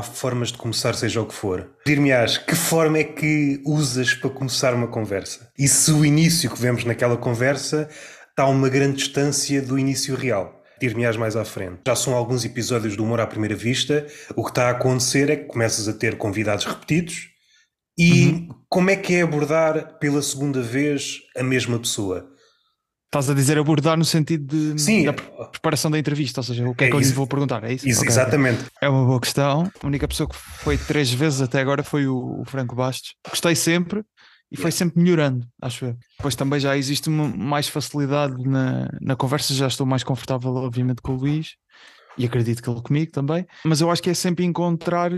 há formas de começar, seja o que for. Dir-me-ás, que forma é que usas para começar uma conversa? E se o início que vemos naquela conversa está a uma grande distância do início real? Dir-me-ás mais à frente. Já são alguns episódios do Humor à Primeira Vista. O que está a acontecer é que começas a ter convidados repetidos. E uhum. como é que é abordar pela segunda vez a mesma pessoa? Estás a dizer abordar no sentido de, Sim. da preparação da entrevista, ou seja, o que é, é que eu lhe vou perguntar, é isso? isso okay, exatamente. É uma boa questão. A única pessoa que foi três vezes até agora foi o, o Franco Bastos. Gostei sempre e foi sempre melhorando, acho eu. Depois também já existe uma, mais facilidade na, na conversa, já estou mais confortável, obviamente, com o Luís e acredito que ele comigo também. Mas eu acho que é sempre encontrar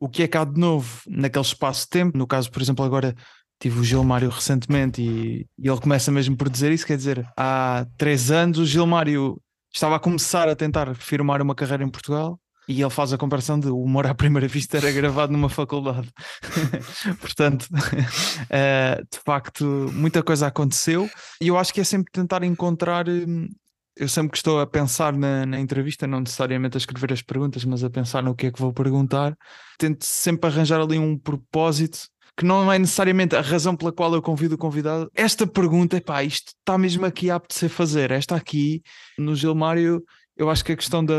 o que é cá de novo naquele espaço de tempo. No caso, por exemplo, agora tive o Gilmário recentemente e, e, ele começa mesmo por dizer isso, quer dizer, há três anos o Gilmário estava a começar a tentar firmar uma carreira em Portugal e ele faz a comparação de o humor à primeira vista era gravado numa faculdade. Portanto, uh, de facto, muita coisa aconteceu e eu acho que é sempre tentar encontrar. Hum, eu sempre que estou a pensar na, na, entrevista, não necessariamente a escrever as perguntas, mas a pensar no que é que vou perguntar, tento sempre arranjar ali um propósito que não é necessariamente a razão pela qual eu convido o convidado. Esta pergunta, pá, isto está mesmo aqui a apetecer fazer. Esta aqui, no Gilmário, eu acho que a questão da,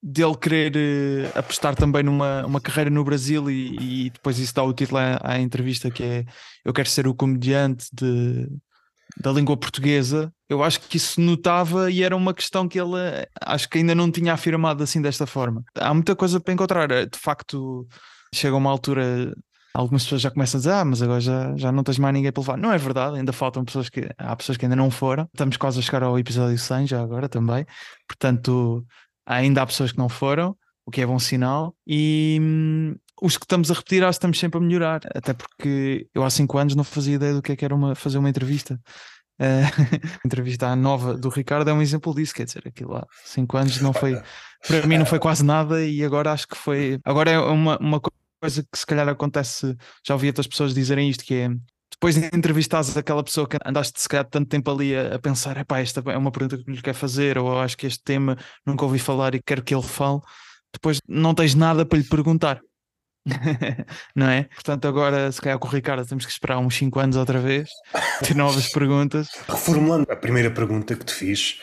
dele querer uh, apostar também numa uma carreira no Brasil e, e, depois isso dá o título à, à, entrevista que é Eu quero ser o comediante de, da língua portuguesa. Eu acho que isso notava e era uma questão que ele acho que ainda não tinha afirmado assim desta forma. Há muita coisa para encontrar. De facto, chega uma altura algumas pessoas já começam a dizer, ah, mas agora já, já não tens mais ninguém para levar. Não é verdade, ainda faltam pessoas que há pessoas que ainda não foram. Estamos quase a chegar ao episódio 100 já agora também. Portanto, ainda há pessoas que não foram, o que é bom sinal. E hum, os que estamos a repetir, acho que estamos sempre a melhorar. Até porque eu há 5 anos não fazia ideia do que é que era uma, fazer uma entrevista. Uh, a entrevista à nova do Ricardo é um exemplo disso, quer dizer, aquilo há 5 anos não foi, para mim não foi quase nada e agora acho que foi, agora é uma, uma coisa que se calhar acontece, já ouvi outras pessoas dizerem isto, que é depois de entrevistares aquela pessoa que andaste se calhar tanto tempo ali a, a pensar, epá, esta é uma pergunta que lhe quer fazer, ou acho que este tema nunca ouvi falar e quero que ele fale, depois não tens nada para lhe perguntar. não é? Portanto, agora, se calhar com o Ricardo, temos que esperar uns 5 anos outra vez, ter novas perguntas. Reformulando a primeira pergunta que te fiz,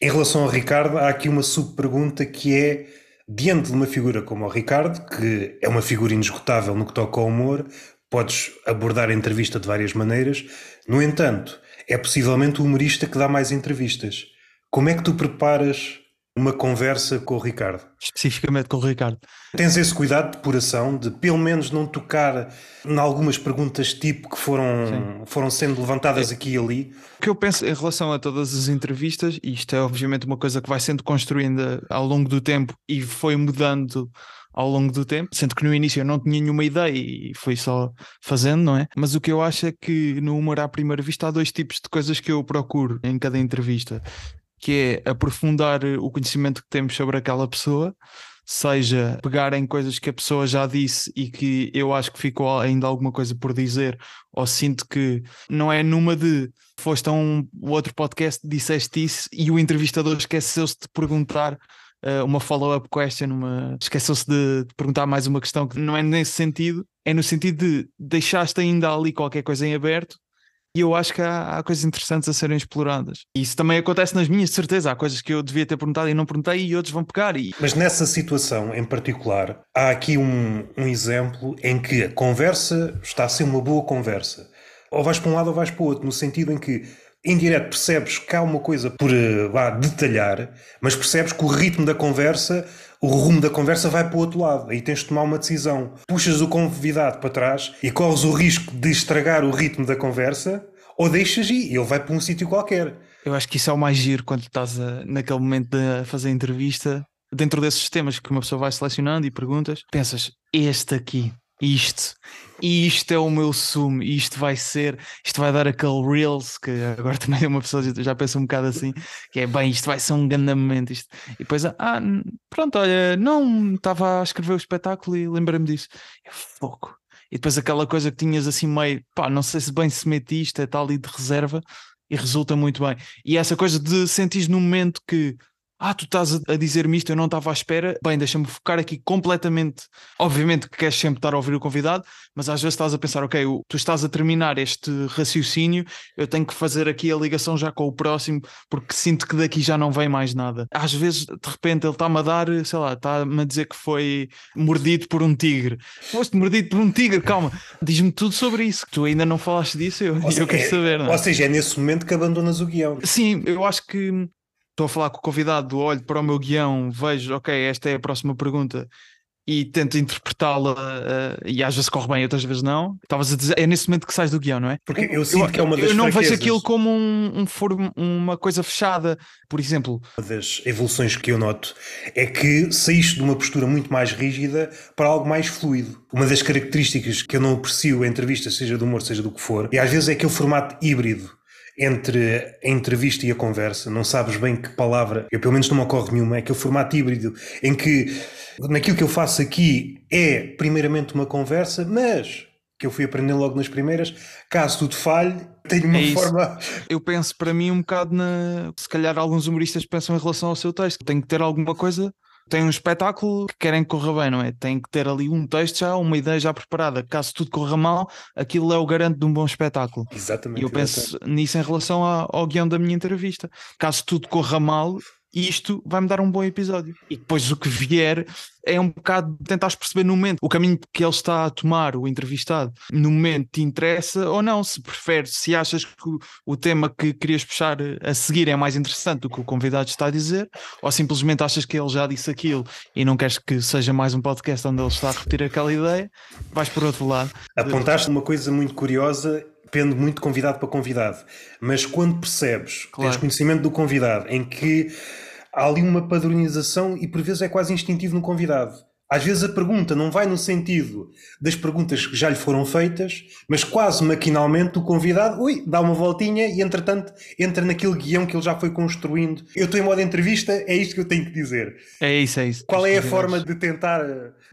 em relação ao Ricardo, há aqui uma sub-pergunta que é diante de uma figura como o Ricardo, que é uma figura inesgotável no que toca ao humor, podes abordar a entrevista de várias maneiras. No entanto, é possivelmente o humorista que dá mais entrevistas. Como é que tu preparas uma conversa com o Ricardo. Especificamente com o Ricardo. Tens esse cuidado de depuração, de pelo menos não tocar em algumas perguntas tipo que foram, foram sendo levantadas é. aqui e ali? O que eu penso em relação a todas as entrevistas, e isto é obviamente uma coisa que vai sendo construída ao longo do tempo e foi mudando ao longo do tempo, sendo que no início eu não tinha nenhuma ideia e fui só fazendo, não é? Mas o que eu acho é que no humor à primeira vista há dois tipos de coisas que eu procuro em cada entrevista que é aprofundar o conhecimento que temos sobre aquela pessoa, seja pegar em coisas que a pessoa já disse e que eu acho que ficou ainda alguma coisa por dizer, ou sinto que não é numa de foste a um outro podcast, disseste isso e o entrevistador esqueceu-se de perguntar uh, uma follow-up question, uma... esqueceu-se de, de perguntar mais uma questão que não é nesse sentido, é no sentido de deixaste ainda ali qualquer coisa em aberto e eu acho que há, há, coisas interessantes a serem exploradas. Isso também acontece nas minhas, de certeza. Há coisas que eu devia ter perguntado e não perguntei e outros vão pegar. E... Mas nessa situação em particular, há aqui um, um exemplo em que a conversa está a ser uma boa conversa. Ou vais para um lado ou vais para o outro, no sentido em que em direto percebes que há uma coisa por vá, detalhar, mas percebes que o ritmo da conversa o rumo da conversa vai para o outro lado. Aí tens de tomar uma decisão. Puxas o convidado para trás e corres o risco de estragar o ritmo da conversa ou deixas ir e ele vai para um sítio qualquer. Eu acho que isso é o mais giro quando estás a, naquele momento de fazer a entrevista. Dentro desses temas que uma pessoa vai selecionando e perguntas, pensas: este aqui isto, isto é o meu sumo, isto vai ser, isto vai dar aquele Reels, que agora também é uma pessoa já pensa um bocado assim, que é bem, isto vai ser um grande momento. Isto. E depois, ah, pronto, olha, não estava a escrever o espetáculo e lembrei-me disso. É fogo. E depois aquela coisa que tinhas assim meio, pá, não sei se bem se mete isto, é tal ali de reserva, e resulta muito bem. E essa coisa de sentir no momento que ah, tu estás a dizer-me isto, eu não estava à espera. Bem, deixa-me focar aqui completamente. Obviamente que queres sempre estar a ouvir o convidado, mas às vezes estás a pensar, ok, tu estás a terminar este raciocínio, eu tenho que fazer aqui a ligação já com o próximo, porque sinto que daqui já não vem mais nada. Às vezes, de repente, ele está-me a dar, sei lá, está-me a dizer que foi mordido por um tigre. Foste mordido por um tigre, calma, diz-me tudo sobre isso, que tu ainda não falaste disso, eu, eu quero é, saber. É? Ou seja, é nesse momento que abandonas o guião. Sim, eu acho que estou a falar com o convidado, olho para o meu guião, vejo, ok, esta é a próxima pergunta e tento interpretá-la uh, e às vezes corre bem, outras vezes não. Estavas a dizer, é nesse momento que sais do guião, não é? Porque eu sinto eu, que é uma das Eu não fraquezas. vejo aquilo como um, um uma coisa fechada, por exemplo. Uma das evoluções que eu noto é que saíste de uma postura muito mais rígida para algo mais fluido. Uma das características que eu não aprecio em entrevistas, seja do humor, seja do que for, e às vezes é aquele formato híbrido entre a entrevista e a conversa, não sabes bem que palavra, eu pelo menos não me ocorre nenhuma, é aquele formato híbrido em que naquilo que eu faço aqui é primeiramente uma conversa, mas que eu fui aprender logo nas primeiras, caso tudo falhe, tenho uma é forma. Eu penso para mim um bocado na. Se calhar alguns humoristas pensam em relação ao seu texto, tem que ter alguma coisa tem um espetáculo que querem que corra bem, não é? Tem que ter ali um texto já, uma ideia já preparada. Caso tudo corra mal, aquilo é o garante de um bom espetáculo. Exatamente. E eu penso nisso em relação ao, ao guião da minha entrevista. Caso tudo corra mal, isto vai-me dar um bom episódio. E depois o que vier é um bocado tentar perceber no momento o caminho que ele está a tomar, o entrevistado, no momento te interessa ou não, se preferes, se achas que o, tema que querias puxar a seguir é mais interessante do que o convidado está a dizer, ou simplesmente achas que ele já disse aquilo e não queres que seja mais um podcast onde ele está a repetir aquela ideia, vais por outro lado. Apontaste uma coisa muito curiosa depende muito de convidado para convidado. Mas quando percebes, claro. tens conhecimento do convidado, em que há ali uma padronização e por vezes é quase instintivo no convidado. Às vezes a pergunta não vai no sentido das perguntas que já lhe foram feitas, mas quase maquinalmente o convidado, ui, dá uma voltinha e entretanto entra naquele guião que ele já foi construindo. Eu estou em modo entrevista, é isto que eu tenho que dizer. É isso, é isso. Qual é a forma de tentar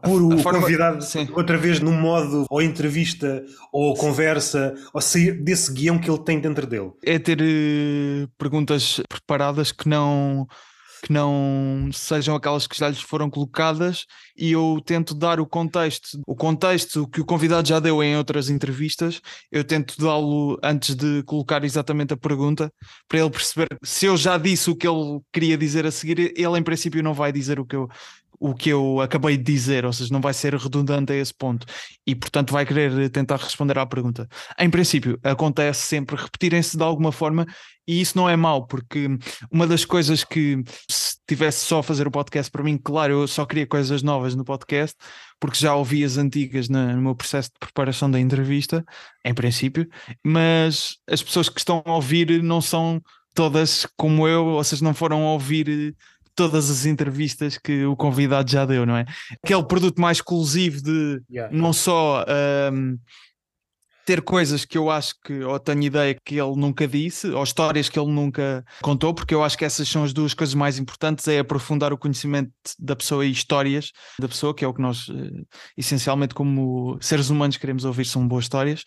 pôr o forma... convidado Sim. outra vez no modo ou entrevista ou conversa ou sair desse guião que ele tem dentro dele? É ter uh, perguntas preparadas que não que não sejam aquelas que já lhes foram colocadas e eu tento dar o contexto, o contexto que o convidado já deu em outras entrevistas, eu tento dá-lo antes de colocar exatamente a pergunta, para ele perceber se eu já disse o que ele queria dizer a seguir, ele em princípio não vai dizer o que eu o que eu acabei de dizer, ou seja, não vai ser redundante a esse ponto e, portanto, vai querer tentar responder à pergunta. Em princípio, acontece sempre repetirem-se de alguma forma e isso não é mau, porque uma das coisas que, se tivesse só a fazer o podcast para mim, claro, eu só queria coisas novas no podcast, porque já ouvi as antigas no meu processo de preparação da entrevista, em princípio, mas as pessoas que estão a ouvir não são todas como eu, ou seja, não foram a ouvir todas as entrevistas que o convidado já deu, não é? Aquele produto mais exclusivo de yeah. não só um, ter coisas que eu acho que, ou tenho ideia que ele nunca disse, ou histórias que ele nunca contou, porque eu acho que essas são as duas coisas mais importantes, é aprofundar o conhecimento da pessoa e histórias da pessoa, que é o que nós, eh, essencialmente, como seres humanos queremos ouvir, são boas histórias,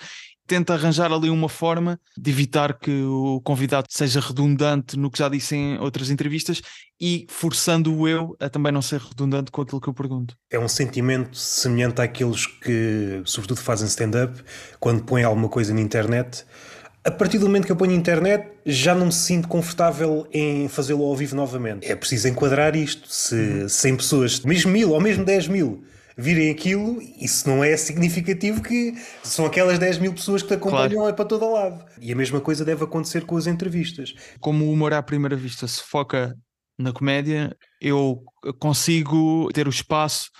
tenta arranjar ali uma forma de evitar que o convidado seja redundante no que já disse em outras entrevistas e forçando o eu a também não ser redundante com aquilo que eu pergunto. É um sentimento semelhante àqueles que, sobretudo, fazem stand-up quando põem alguma coisa na internet. A partir do momento que eu ponho na internet, já não me sinto confortável em fazê-lo ao vivo novamente. É preciso enquadrar isto. Se 100 pessoas, mesmo mil ou mesmo 10 mil, virem aquilo, isso não é significativo que são aquelas 10 mil pessoas que te acompanham claro. é para todo lado. E a mesma coisa deve acontecer com as entrevistas. Como o humor à primeira vista se foca na comédia, eu consigo ter o espaço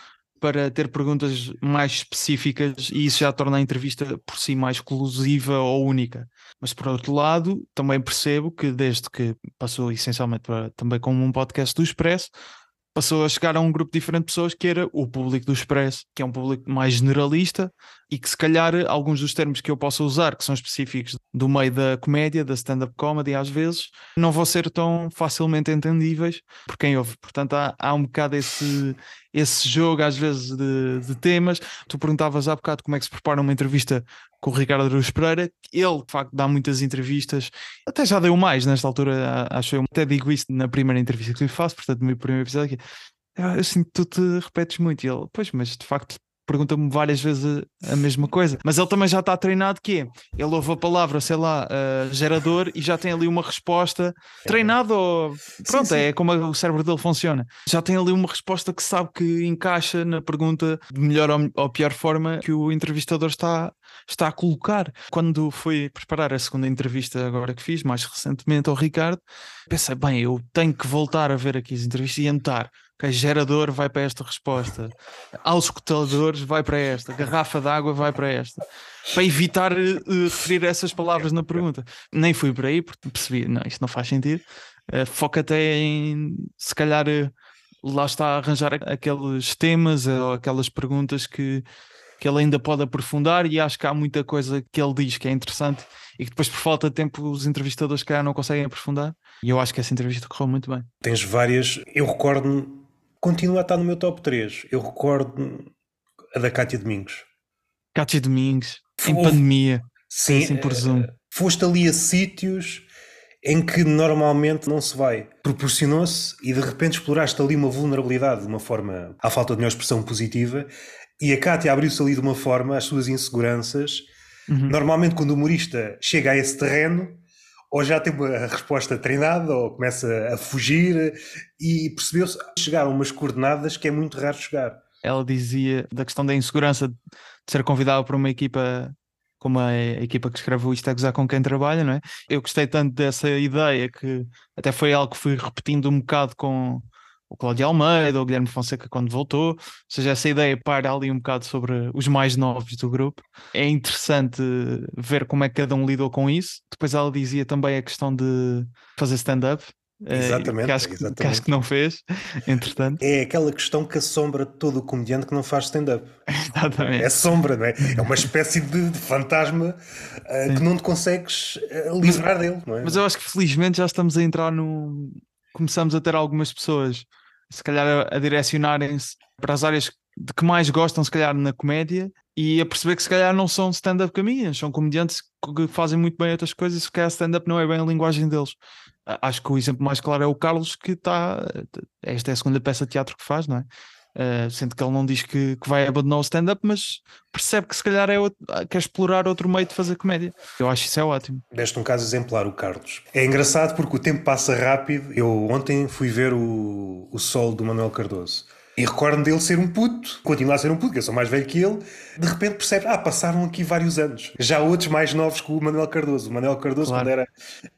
para ter perguntas mais específicas e isso já torna a entrevista por si mais exclusiva ou única. Mas por outro lado, também percebo que desde que passou essencialmente para, também como um podcast do Expresso, passou a chegar a um grupo diferente de pessoas que era o público do Expresso, que é um público mais generalista, e que se calhar alguns dos termos que eu possa usar, que são específicos do meio da comédia, da stand-up comedy, às vezes, não vão ser tão facilmente entendíveis por quem ouve. Portanto, há, há um bocado esse, esse jogo, às vezes, de, de temas. Tu perguntavas há bocado como é que se prepara uma entrevista com o Ricardo Aruz Pereira. Ele, de facto, dá muitas entrevistas, até já deu mais nesta altura, acho eu. Até digo isso na primeira entrevista que lhe faço, portanto, no meu primeiro episódio aqui. Eu sinto que tu te repetes muito. E ele, pois, mas de facto pergunta-me várias vezes a, a, mesma coisa. Mas ele também já está treinado que é, ele ouve a palavra, sei lá, uh, gerador e já tem ali uma resposta treinado ou pronto, sim, sim. é como o cérebro dele funciona. Já tem ali uma resposta que sabe que encaixa na pergunta de melhor ou, ou pior forma que o entrevistador está, está a colocar. Quando fui preparar a segunda entrevista agora que fiz, mais recentemente ao Ricardo, pensei, bem, eu tenho que voltar a ver aqui as entrevistas e anotar Okay, gerador vai para esta resposta. Aos escutadores vai para esta. Garrafa d'água vai para esta. Para evitar uh, referir essas palavras na pergunta. Nem fui por aí, porque percebi, não, isto não faz sentido. Uh, foca até em, se calhar, uh, lá está a arranjar aqueles temas ou aquelas perguntas que, que ele ainda pode aprofundar e acho que há muita coisa que ele diz que é interessante e que depois por falta de tempo os entrevistadores que não conseguem aprofundar e eu acho que essa entrevista correu muito bem. Tens várias, eu recordo-me continua a estar no meu top 3. Eu recordo a da Cátia Domingos. Cátia Domingos, em pandemia. Sim, assim por Zoom. Eh, foste ali a sítios em que normalmente não se vai. Proporcionou-se e de repente exploraste ali uma vulnerabilidade de uma forma, à falta de melhor expressão positiva, e a Cátia abriu-se ali de uma forma, as suas inseguranças. Uhum. Normalmente, quando o humorista chega a esse terreno, ou já tem uma resposta treinada, ou começa a fugir, e percebeu-se chegar a umas coordenadas que é muito raro chegar. Ela dizia da questão da insegurança de ser convidada para uma equipa como a, equipa que escreve o Isto é Gozar com quem trabalha, não é? Eu gostei tanto dessa ideia que até foi algo que fui repetindo um bocado com, o Cláudio Almeida, o Guilherme Fonseca quando voltou, ou seja, essa ideia para ali um bocado sobre os mais novos do grupo. É interessante ver como é que cada um lidou com isso. Depois ela dizia também a questão de fazer stand-up. Eh, exatamente, que acho, exatamente. Que acho que não fez, entretanto. É aquela questão que assombra todo o comediante que não faz stand-up. Exatamente. É sombra, não é? É uma espécie de, de fantasma uh, que não te consegues uh, livrar mas, dele, não é? Mas eu acho que felizmente já estamos a entrar no. Começamos a ter algumas pessoas se calhar a, direcionarem-se para as áreas de que mais gostam, se calhar na comédia, e a perceber que se calhar não são stand-up comedians, são comediantes que fazem muito bem outras coisas, e se calhar stand-up não é bem a linguagem deles. Acho que o exemplo mais claro é o Carlos, que está. Esta é a segunda peça de teatro que faz, não é? Uh, sendo que ele não diz que, que vai abandonar o stand-up, mas percebe que se calhar é outro, quer explorar outro meio de fazer comédia. Eu acho isso é ótimo. Deste um caso exemplar, o Carlos. É engraçado porque o tempo passa rápido. Eu ontem fui ver o, o Sol do Manuel Cardoso. E recordo dele ser um puto, continua a ser um puto, que eu sou mais velho que ele. De repente percebe, ah, passaram aqui vários anos. Já outros mais novos que o Manuel Cardoso. O Manuel Cardoso, claro. quando era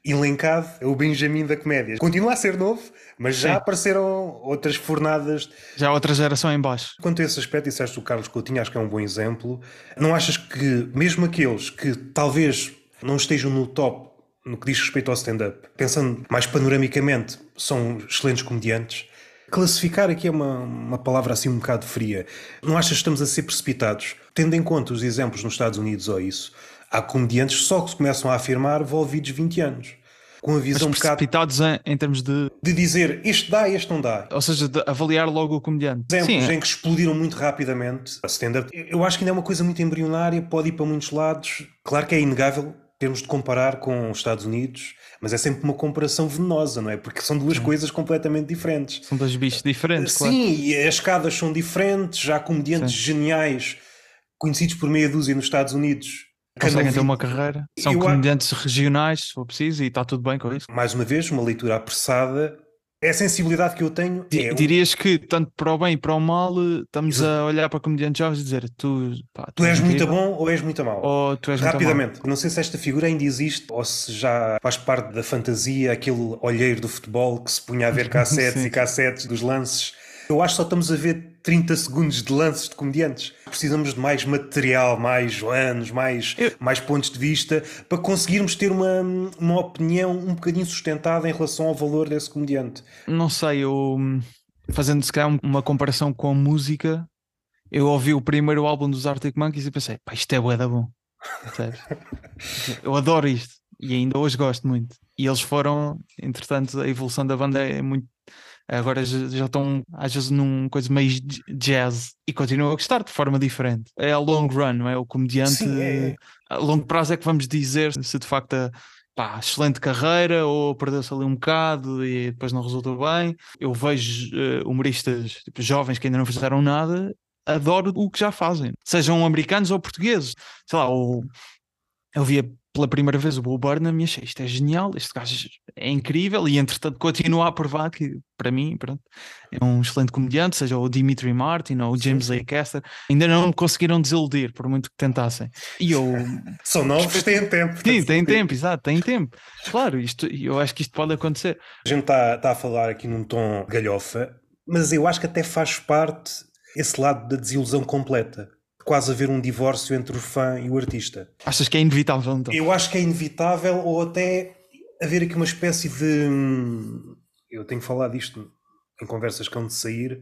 elencado, é o Benjamin da comédia. Continua a ser novo, mas já Sim. apareceram outras fornadas. Já outra geração em baixo. Quanto a esse aspecto, disseste o Carlos Coutinho, acho que é um bom exemplo. Não achas que, mesmo aqueles que talvez não estejam no top no que diz respeito ao stand-up, pensando mais panoramicamente, são excelentes comediantes, Classificar aqui é uma, uma palavra assim um bocado fria. Não achas que estamos a ser precipitados? Tendo em conta os exemplos nos Estados Unidos ou isso, há comediantes só que se começam a afirmar envolvidos 20 anos. Com a visão Mas precipitados um bocado... em, em, termos de... De dizer, este dá, este não dá. Ou seja, de avaliar logo o comediante. Exemplos Sim, é. em que explodiram muito rapidamente a stand-up. Eu acho que ainda é uma coisa muito embrionária, pode ir para muitos lados. Claro que é inegável termos de comparar com os Estados Unidos, mas é sempre uma comparação venenosa, não é? Porque são duas Sim. coisas completamente diferentes. São dois bichos diferentes, Sim, claro. e as escadas são diferentes, já há comediantes Sim. geniais conhecidos por meia dúzia nos Estados Unidos. Conseguem ter uma carreira, são comediantes regionais, se for preciso, e está tudo bem com isso. Mais uma vez, uma leitura apressada é a sensibilidade que eu tenho. É Dirias que, tanto para o bem e para o mal, estamos Exato. a olhar para comediantes jovens e dizer tu, pá, tu, tu és muito bom ou és muito mal. Ou tu és Rapidamente, não sei se esta figura ainda existe ou se já faz parte da fantasia, aquele olheiro do futebol que se punha a ver cassetes e cassetes dos lances eu acho que só estamos a ver 30 segundos de lances de comediantes. Precisamos de mais material, mais anos, mais, eu... mais pontos de vista para conseguirmos ter uma, uma opinião um bocadinho sustentada em relação ao valor desse comediante. Não sei, eu fazendo se calhar uma comparação com a música, eu ouvi o primeiro álbum dos Arctic Monkeys e pensei, pá, isto é bué da bom. eu adoro isto e ainda hoje gosto muito. E eles foram, entretanto, a evolução da banda é muito. Agora já, estão, às vezes, num coisa meio jazz e continuam a gostar de forma diferente. É a long run, não é? O comediante. Sim, é. A longo prazo é que vamos dizer se de facto a, pá, excelente carreira ou perdeu-se ali um bocado e depois não resultou bem. Eu vejo uh, humoristas tipo, jovens que ainda não fizeram nada, adoro o que já fazem, sejam americanos ou portugueses. Sei lá, ou eu via pela primeira vez o Bull Burnham e achei isto é genial, este gajo é incrível e entretanto continua a provar que para mim pronto, é um excelente comediante, seja o Dimitri Martin ou o James A. Caster, ainda não me conseguiram desiludir por muito que tentassem. E eu são novos, têm tempo. Sim, têm tempo, exato, têm tempo. Claro, isto, eu acho que isto pode acontecer. A gente está tá a falar aqui num tom galhofa, mas eu acho que até faz parte esse lado da desilusão completa quase haver um divórcio entre o fã e o artista. Achas que é inevitável então? Eu acho que é inevitável ou até haver aqui uma espécie de. Hum, eu tenho falado disto em conversas que hão de sair.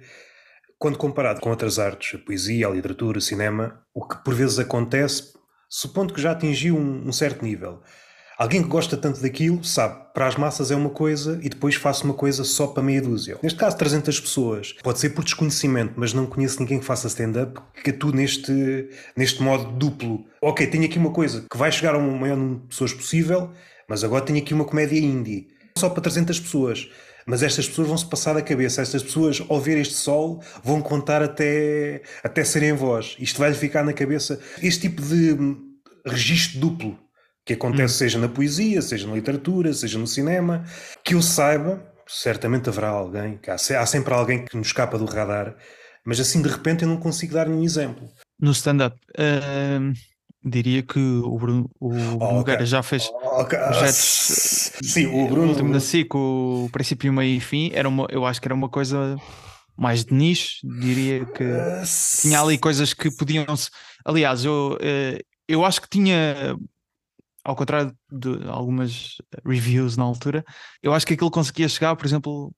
Quando comparado com outras artes, a poesia, a literatura, o cinema, o que por vezes acontece, supondo que já atingiu um, um certo nível, Alguém que gosta tanto daquilo sabe, para as massas é uma coisa e depois faço uma coisa só para meia dúzia. Neste caso, 300 pessoas. Pode ser por desconhecimento, mas não conheço ninguém que faça stand-up que atue neste, neste modo duplo. Ok, tenho aqui uma coisa que vai chegar a um maior número de pessoas possível, mas agora tenho aqui uma comédia indie. Só para 300 pessoas. Mas estas pessoas vão se passar da cabeça. Estas pessoas, ao ver este sol, vão contar até, até serem voz. Isto vai-lhe ficar na cabeça. Este tipo de registro duplo que acontece hum. seja na poesia, seja na literatura, seja no cinema, que eu saiba, certamente haverá alguém, que há, há sempre alguém que nos escapa do radar, mas assim de repente eu não consigo dar nenhum exemplo. No stand-up, uh, diria que o Bruno, o oh, Nogueira okay. já fez okay. projetos. Sim, o Bruno. O último da SIC, o princípio, meio e fim, era uma, eu acho que era uma coisa mais de nicho, diria que uh, tinha ali coisas que podiam. Aliás, eu, uh, eu acho que tinha ao contrário de algumas reviews na altura, eu acho que aquilo conseguia chegar, por exemplo,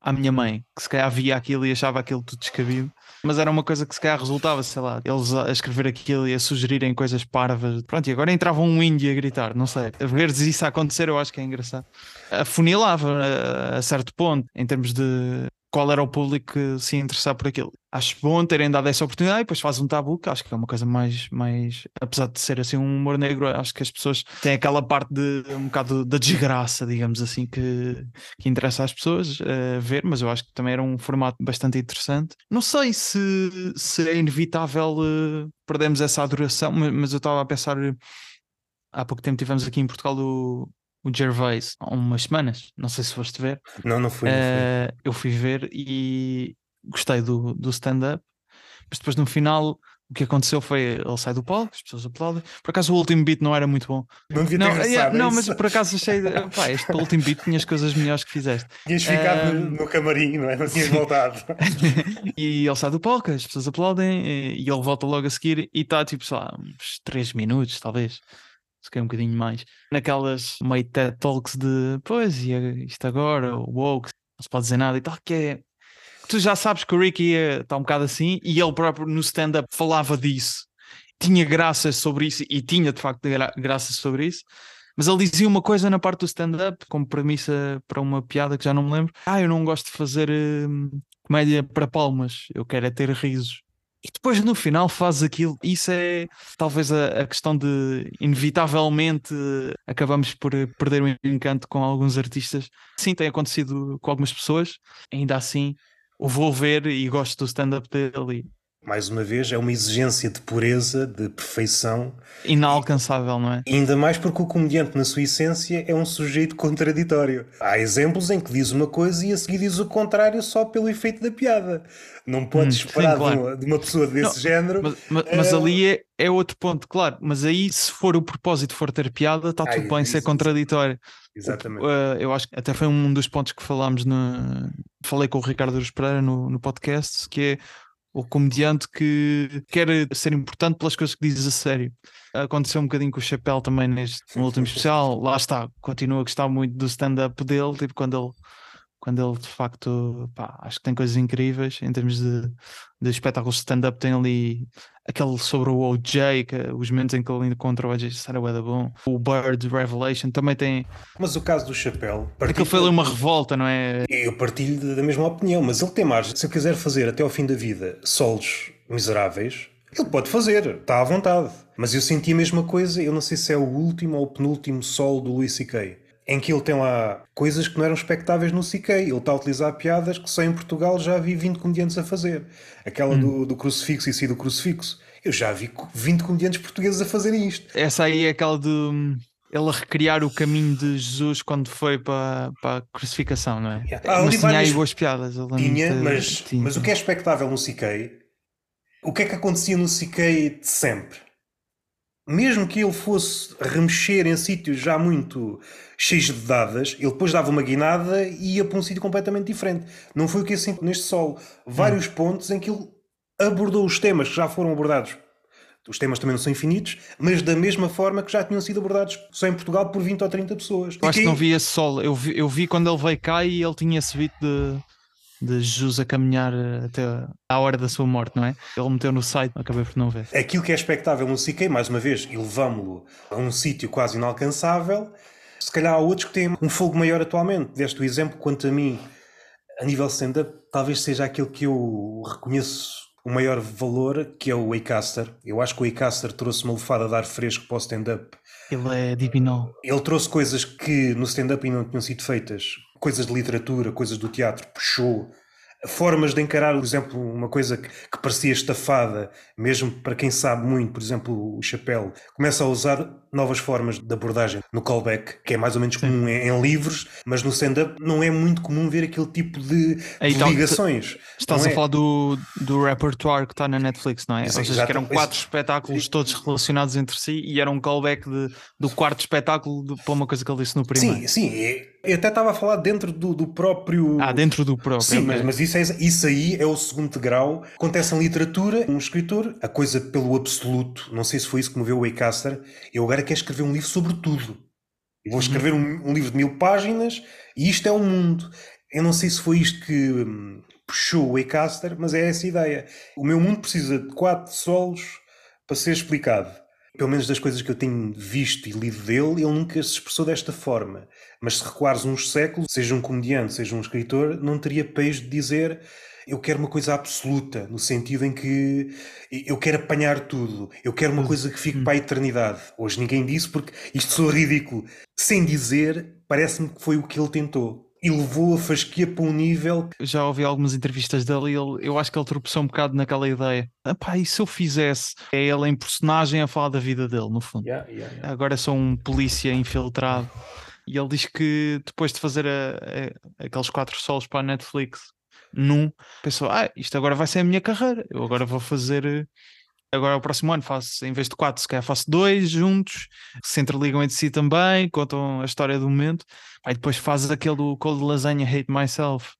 à minha mãe, que se calhar via aquilo e achava aquilo tudo descabido, mas era uma coisa que se calhar resultava, sei lá, eles a escrever aquilo e a sugerirem coisas parvas. Pronto, e agora entrava um índio a gritar, não sei. A ver isso acontecer eu acho que é engraçado. Afunilava a, a certo ponto, em termos de qual era o público que se interessar por aquilo. Acho bom terem dado essa oportunidade e depois faz um tabu, que acho que é uma coisa mais, mais. Apesar de ser assim um humor negro, acho que as pessoas têm aquela parte de um bocado da desgraça, digamos assim, que, que interessa às pessoas uh, ver, mas eu acho que também era um formato bastante interessante. Não sei se, se é inevitável uh, perdermos essa adoração, mas, mas eu estava a pensar. Há pouco tempo tivemos aqui em Portugal o, o Gervais há umas semanas. Não sei se foste ver. Não, não fui. Não fui. Uh, eu fui ver e gostei do, do stand-up, mas depois no final o que aconteceu foi ele sai do palco, as pessoas aplaudem. Por acaso o último beat não era muito bom. Não, não, yeah, não mas por acaso achei. Pá, este último beat tinhas coisas melhores que fizeste. Tinhas ficado uh, no, no, camarim, não é? Não tinhas voltado. e ele sai do palco, as pessoas aplaudem e, e ele volta logo a seguir e está tipo, sei lá, uns 3 minutos, talvez se um bocadinho mais, naquelas meio TED Talks de pois, e isto agora, o woke, não se pode dizer nada e tal, que é. Tu já sabes que o Ricky está um bocado assim e ele próprio no stand-up falava disso, tinha graças sobre isso e tinha de facto gra graças sobre isso. Mas ele dizia uma coisa na parte do stand-up, como premissa para uma piada que já não me lembro. Ah, eu não gosto de fazer hum, comédia para palmas, eu quero é ter risos e depois no final faz aquilo. Isso é talvez a, a, questão de inevitavelmente acabamos por perder o encanto com alguns artistas. Sim, tem acontecido com algumas pessoas, ainda assim o vou ver e gosto do stand-up dele mais uma vez, é uma exigência de pureza, de perfeição. Inalcançável, não é? Ainda mais porque o comediante, na sua essência, é um sujeito contraditório. Há exemplos em que diz uma coisa e a seguir diz o contrário só pelo efeito da piada. Não podes hum, esperar sim, claro. de, uma, de, uma, pessoa desse não, género. Mas, mas, é... mas ali é, é, outro ponto, claro. Mas aí, se for o propósito for ter piada, está tudo bem ser contraditório. Exatamente. Uh, eu acho que até foi um dos pontos que falámos no. Falei com o Ricardo Pereira no, no podcast, que é o comediante que quer ser importante pelas coisas que dizes a sério. Aconteceu um bocadinho com o Chapéu também neste no último especial. Lá está, continua a gostar muito do stand-up dele, tipo quando ele quando ele de facto pá, acho que tem coisas incríveis em termos de, de espetáculos de stand-up. Tem ali aquele sobre o OJ, que, os momentos em que ele encontra o OJ, isso era bom. O Bird Revelation também tem. Mas o caso do Chapéu. Aquilo foi ali uma revolta, não é? Eu partilho da mesma opinião, mas ele tem margem. Se ele quiser fazer até ao fim da vida solos miseráveis, ele pode fazer, está à vontade. Mas eu senti a mesma coisa, eu não sei se é o último ou o penúltimo solo do Louis C.K em que ele tem lá coisas que não eram expectáveis no CK. Ele está a utilizar piadas que só em Portugal já vi 20 comediantes a fazer. Aquela hum. do, do crucifixo e si do crucifixo. Eu já vi 20 comediantes portugueses a fazerem isto. Essa aí é aquela de hum, ele a recriar o caminho de Jesus quando foi para, para a crucificação, não é? Ah, mas tinha aí boas piadas. Tinha, mas, tinha. mas o que é expectável no CK, o que é que acontecia no CK de sempre? Mesmo que ele fosse remexer em sítios já muito cheios de dadas, ele depois dava uma guinada e ia para um sítio completamente diferente. Não foi o que assim neste solo. Vários hum. pontos em que ele abordou os temas que já foram abordados. Os temas também não são infinitos, mas da mesma forma que já tinham sido abordados só em Portugal por 20 ou 30 pessoas. Eu acho que não vi esse solo. Eu vi, eu vi quando ele veio cá e ele tinha esse beat de de Jesus a caminhar eh, até à hora da sua morte, não é? Ele meteu no site, acabei por não ver. Aquilo que é expectável no CK, mais uma vez, elevamo-lo a um sítio quase inalcançável. Se calhar há outros que têm um fogo maior atualmente. Deste o exemplo, quanto a mim, a nível stand-up, talvez seja aquilo que eu reconheço o maior valor, que é o Waycaster. Eu acho que o Waycaster trouxe uma lefada de ar fresco para o stand-up. Ele é divino. Ele trouxe coisas que no stand-up ainda não tinham sido feitas coisas de literatura, coisas do teatro, puxou. Formas de encarar, por exemplo, uma coisa que, parecia estafada, mesmo para quem sabe muito, por exemplo, o chapéu, começa a usar novas formas de abordagem no callback, que é mais ou menos comum em, em, livros, mas no stand-up não é muito comum ver aquele tipo de, tá, ligações. Estás a é? falar do, do repertoire que está na Netflix, não é? Sim, Ou seja, que eram quatro espetáculos todos relacionados entre si e era um callback de, do quarto espetáculo de, para uma coisa que ele disse no primeiro. Sim, sim. Eu até estava a falar dentro do, do próprio. Ah, dentro do próprio. Sim, mas, mas isso, é, isso aí é o segundo grau. Acontece em literatura, um escritor, a coisa pelo absoluto. Não sei se foi isso que moveu o Waycaster. Eu agora quero escrever um livro sobre tudo. Vou uhum. escrever um, um, livro de mil páginas e isto é um mundo. Eu não sei se foi isto que hum, puxou o Waycaster, mas é essa a ideia. O meu mundo precisa de quatro solos para ser explicado pelo menos das coisas que eu tenho visto e lido dele, ele nunca se expressou desta forma. Mas se recuares uns séculos, seja um comediante, seja um escritor, não teria peixe de dizer eu quero uma coisa absoluta, no sentido em que eu quero apanhar tudo, eu quero uma hum. coisa que fique hum. para a eternidade. Hoje ninguém disse porque isto soa ridículo. Sem dizer, parece-me que foi o que ele tentou e levou a fasquia para um nível. Já ouvi algumas entrevistas dele e ele, eu acho que ele tropeçou um bocado naquela ideia. Epá, e se eu fizesse? É ele em personagem a falar da vida dele, no fundo. Yeah, yeah, yeah. Agora sou um polícia infiltrado. E ele diz que depois de fazer a, a, aqueles quatro solos para a Netflix, num, pensou: ah, isto agora vai ser a minha carreira. Eu agora vou fazer agora o próximo ano faço, em vez de quatro, se calhar faço dois juntos, se interligam entre si também, contam a história do momento. Aí depois fazes aquele do Cold Lasagna Hate Myself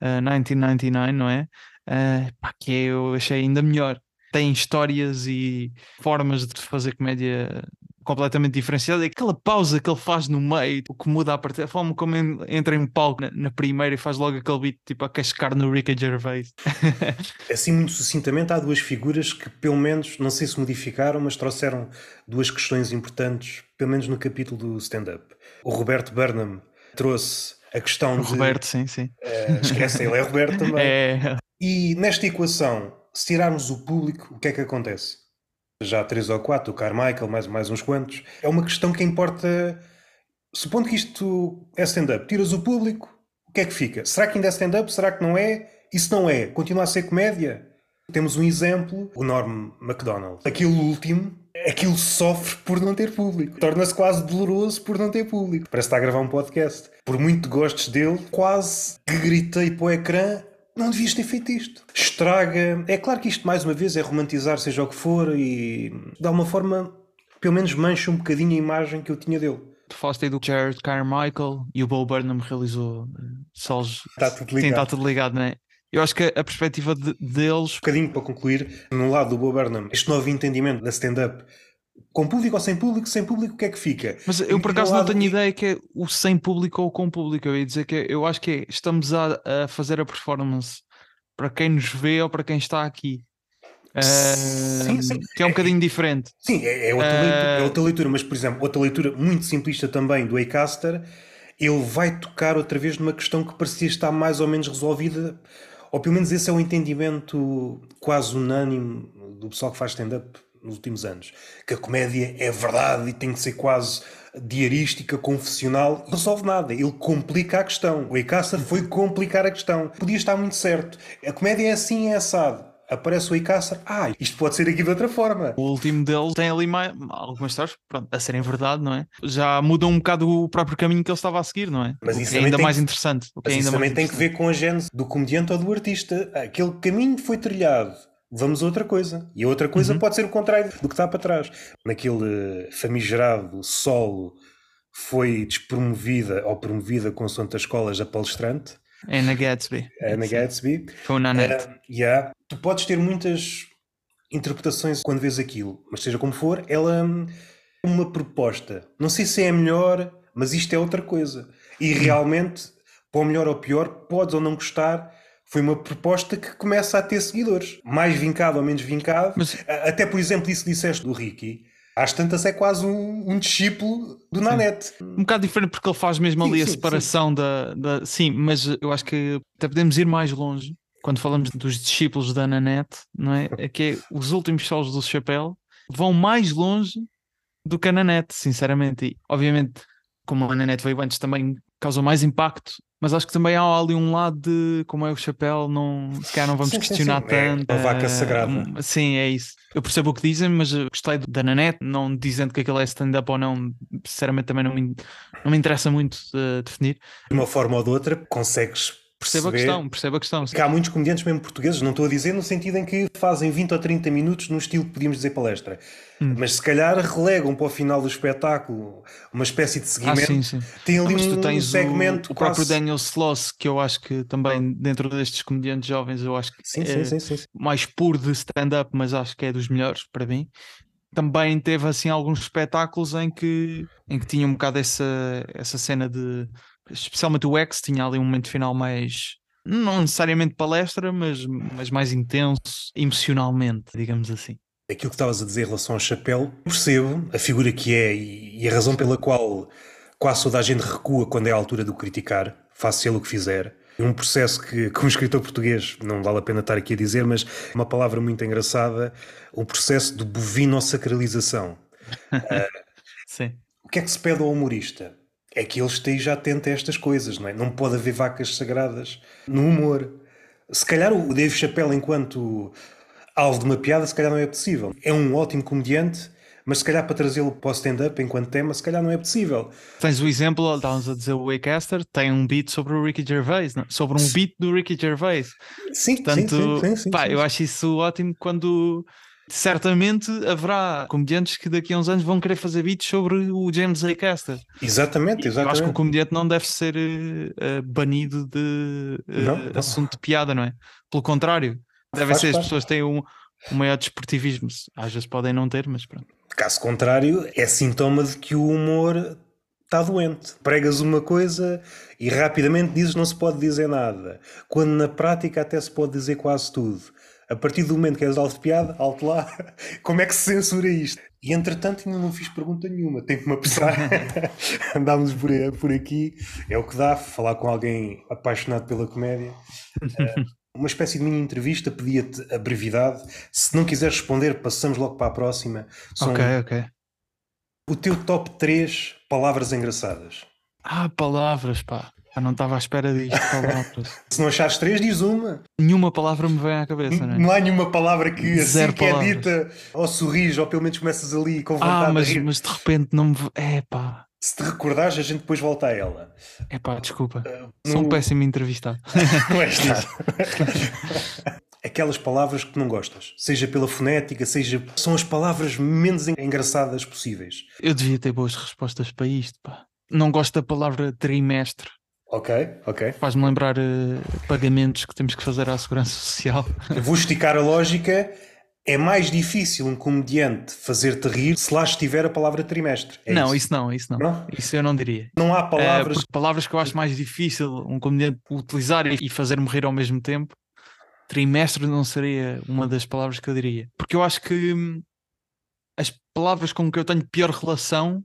uh, 1999, não é? Uh, pá, que eu achei ainda melhor. Tem histórias e formas de fazer comédia completamente diferenciado. É aquela pausa que ele faz no meio, o que muda a partir da forma como entra em palco na, na, primeira e faz logo aquele beat tipo a cascar no Ricky Gervais. assim, muito sucintamente, há duas figuras que, pelo menos, não sei se modificaram, mas trouxeram duas questões importantes, pelo menos no capítulo do stand-up. O Roberto Burnham trouxe a questão o de. Roberto, sim, sim. Uh, esquece, ele é Roberto também. É. E nesta equação, se tirarmos o público, o que é que acontece? Já três ou quatro, o Carmichael, mais, mais uns quantos. É uma questão que importa. Supondo que isto é stand-up, tiras o público, o que é que fica? Será que ainda é stand-up? Será que não é? E se não é, continua a ser comédia? Temos um exemplo, o Norm MacDonald. Aquilo último, aquilo sofre por não ter público. Torna-se quase doloroso por não ter público. Parece estar a gravar um podcast. Por muito gostes dele, quase que gritei para o ecrã não devias ter feito isto. Estraga. É claro que isto, mais uma vez, é romantizar, seja o que for, e de alguma forma, pelo menos mancha um bocadinho a imagem que eu tinha dele. Tu falaste aí do Jared Carmichael e o Bo Burnham realizou eh, solos. Está tudo ligado. Sim, está tudo ligado, não é? Eu acho que a perspectiva de, deles. Um bocadinho para concluir, no lado do Bo Burnham, este novo entendimento da stand-up Com público ou sem público, sem público, o que é que fica? Mas eu por acaso não tenho ideia que é o sem público ou com público. Eu ia dizer que é, eu acho que é, estamos a, a, fazer a performance para quem nos vê ou para quem está aqui. Uh, sim, sim. Que é um bocadinho diferente. Sim, é, é, outra uh... leitura, é, outra leitura, mas por exemplo, outra leitura muito simplista também do Acaster, ele vai tocar outra vez numa questão que parecia estar mais ou menos resolvida, ou pelo menos esse é o entendimento quase unânime do pessoal que faz stand-up nos últimos anos, que a comédia é verdade e tem que ser quase diarística, confessional, não resolve nada. Ele complica a questão. O Icaça foi complicar a questão. Podia estar muito certo. A comédia é assim, é assado. Aparece o Icaça, ah, isto pode ser aqui de outra forma. O último dele tem ali mais, algumas histórias, pronto, a serem verdade, não é? Já muda um bocado o próprio caminho que ele estava a seguir, não é? Mas isso é ainda mais que... interessante. O que é ainda isso também tem que ver com a gênese do comediante ou do artista. Aquele caminho foi trilhado vamos a outra coisa. E a outra coisa uhum. pode ser o contrário do que está para trás. Naquele famigerado solo foi despromovida ou promovida com a escolas a palestrante. É na Gatsby. É na Gatsby. Foi na net. Uh, yeah. Tu podes ter muitas interpretações quando vês aquilo, mas seja como for, ela é uma proposta. Não sei se é a melhor, mas isto é outra coisa. E realmente, para o melhor ou pior, podes ou não gostar, foi uma proposta que começa a ter seguidores. Mais vincado ou menos vincado. Mas... Até, por exemplo, isso disseste do Ricky. Às tantas é quase um, um discípulo do Nanete. Um bocado diferente porque ele faz mesmo ali sim, a separação sim. Da, da. Sim, mas eu acho que até podemos ir mais longe quando falamos dos discípulos da Nanete, não é? É que é, os últimos solos do Chapéu vão mais longe do que a Nanete, sinceramente. E, obviamente, como a Nanete veio antes, também causou mais impacto mas acho que também há ali um lado de como é o chapéu, não, se calhar não vamos sim, questionar sim, sim. É tanto. É a vaca sagrada. Uh, sim, é isso. Eu percebo o que dizem, mas gostei da Nanette, não dizendo que aquilo é stand-up ou não, sinceramente também não me, não me interessa muito uh, definir. De uma forma ou de outra, consegues Perceba a questão, perceba a questão. Que há muitos comediantes mesmo portugueses, não estou a dizer no sentido em que fazem 20 ou 30 minutos no estilo que podíamos dizer palestra, hum. mas se calhar relegam para o final do espetáculo uma espécie de seguimento. Ah, sim, sim. Tem ali um tens segmento. O, o próprio Daniel Sloss, que eu acho que também dentro destes comediantes jovens, eu acho que sim, é sim, mais puro de stand-up, mas acho que é dos melhores para mim também teve assim alguns espetáculos em que, em que tinha um bocado essa, essa cena de especialmente o X tinha ali um momento final mais não necessariamente palestra, mas, mas mais intenso emocionalmente, digamos assim. Aquilo que estavas a dizer em relação ao chapéu, percebo a figura que é e, a razão pela qual quase toda a gente recua quando é a altura de o criticar, faça ele o que fizer. Um processo que, como escritor português, não vale a pena estar aqui a dizer, mas uma palavra muito engraçada, o processo de bovino-sacralização. uh, Sim. O que é que se pede ao humorista? É que ele esteja atento a estas coisas, não é? Não pode haver vacas sagradas no humor. Se calhar o Dave Chappelle, enquanto alvo de uma piada, se calhar não é possível. É um ótimo comediante, mas se calhar para trazê-lo para o stand-up enquanto tema, se calhar não é possível. Tens o exemplo, estávamos a dizer o Waycaster, tem um beat sobre o Ricky Gervais, não? sobre um beat do Ricky Gervais. Sim, Portanto, sim, sim, sim, pá, sim, eu acho isso ótimo quando certamente haverá comediantes que daqui a uns anos vão querer fazer beats sobre o James A. Caster. Exatamente, exatamente. Eu acho que o comediante não deve ser uh, banido de uh, não, não. assunto de piada, não é? Pelo contrário, deve ser as pessoas têm um, um maior desportivismo. Às vezes podem não ter, mas pronto. Caso contrário, é sintoma de que o humor está doente. Pregas uma coisa e rapidamente dizes não se pode dizer nada. Quando na prática até se pode dizer quase tudo a partir do momento que és alvo de piada, alto lá, como é que se censura isto? E entretanto ainda não fiz pergunta nenhuma, tenho que me apressar. Andámos por, por aqui, é o que dá, falar com alguém apaixonado pela comédia. Uh, uma espécie de mini entrevista, pedia-te a brevidade. Se não quiseres responder, passamos logo para a próxima. São ok, ok. O teu top 3 palavras engraçadas. Ah, palavras, pá. Eu não estava à espera disto, palavras. Se não achares três, diz uma. Nenhuma palavra me vem à cabeça, não é? Não há nenhuma palavra que assim que é dita, ou sorris, ou pelo menos começas ali com vontade ah, mas, de mas de repente não me. É pá. Se te recordares, a gente depois volta a ela. É pá, desculpa. Uh, Sou no... um péssimo entrevistado. és Aquelas palavras que não gostas, seja pela fonética, seja. São as palavras menos engraçadas possíveis. Eu devia ter boas respostas para isto, pá. Não gosto da palavra trimestre. Ok, ok. Faz-me lembrar uh, pagamentos que temos que fazer à Segurança Social. Vou esticar a lógica é mais difícil um comediante fazer-te rir se lá estiver a palavra trimestre. É não, isso? isso não, isso não, Não? Isso eu não diria. Não há Eh, palavras. porque palavras que eu acho mais difícil um comediante utilizar e e fazer-me rir ao mesmo tempo. Trimestre não seria uma das palavras que eu diria. Porque eu acho que hum, as palavras com que eu tenho pior relação,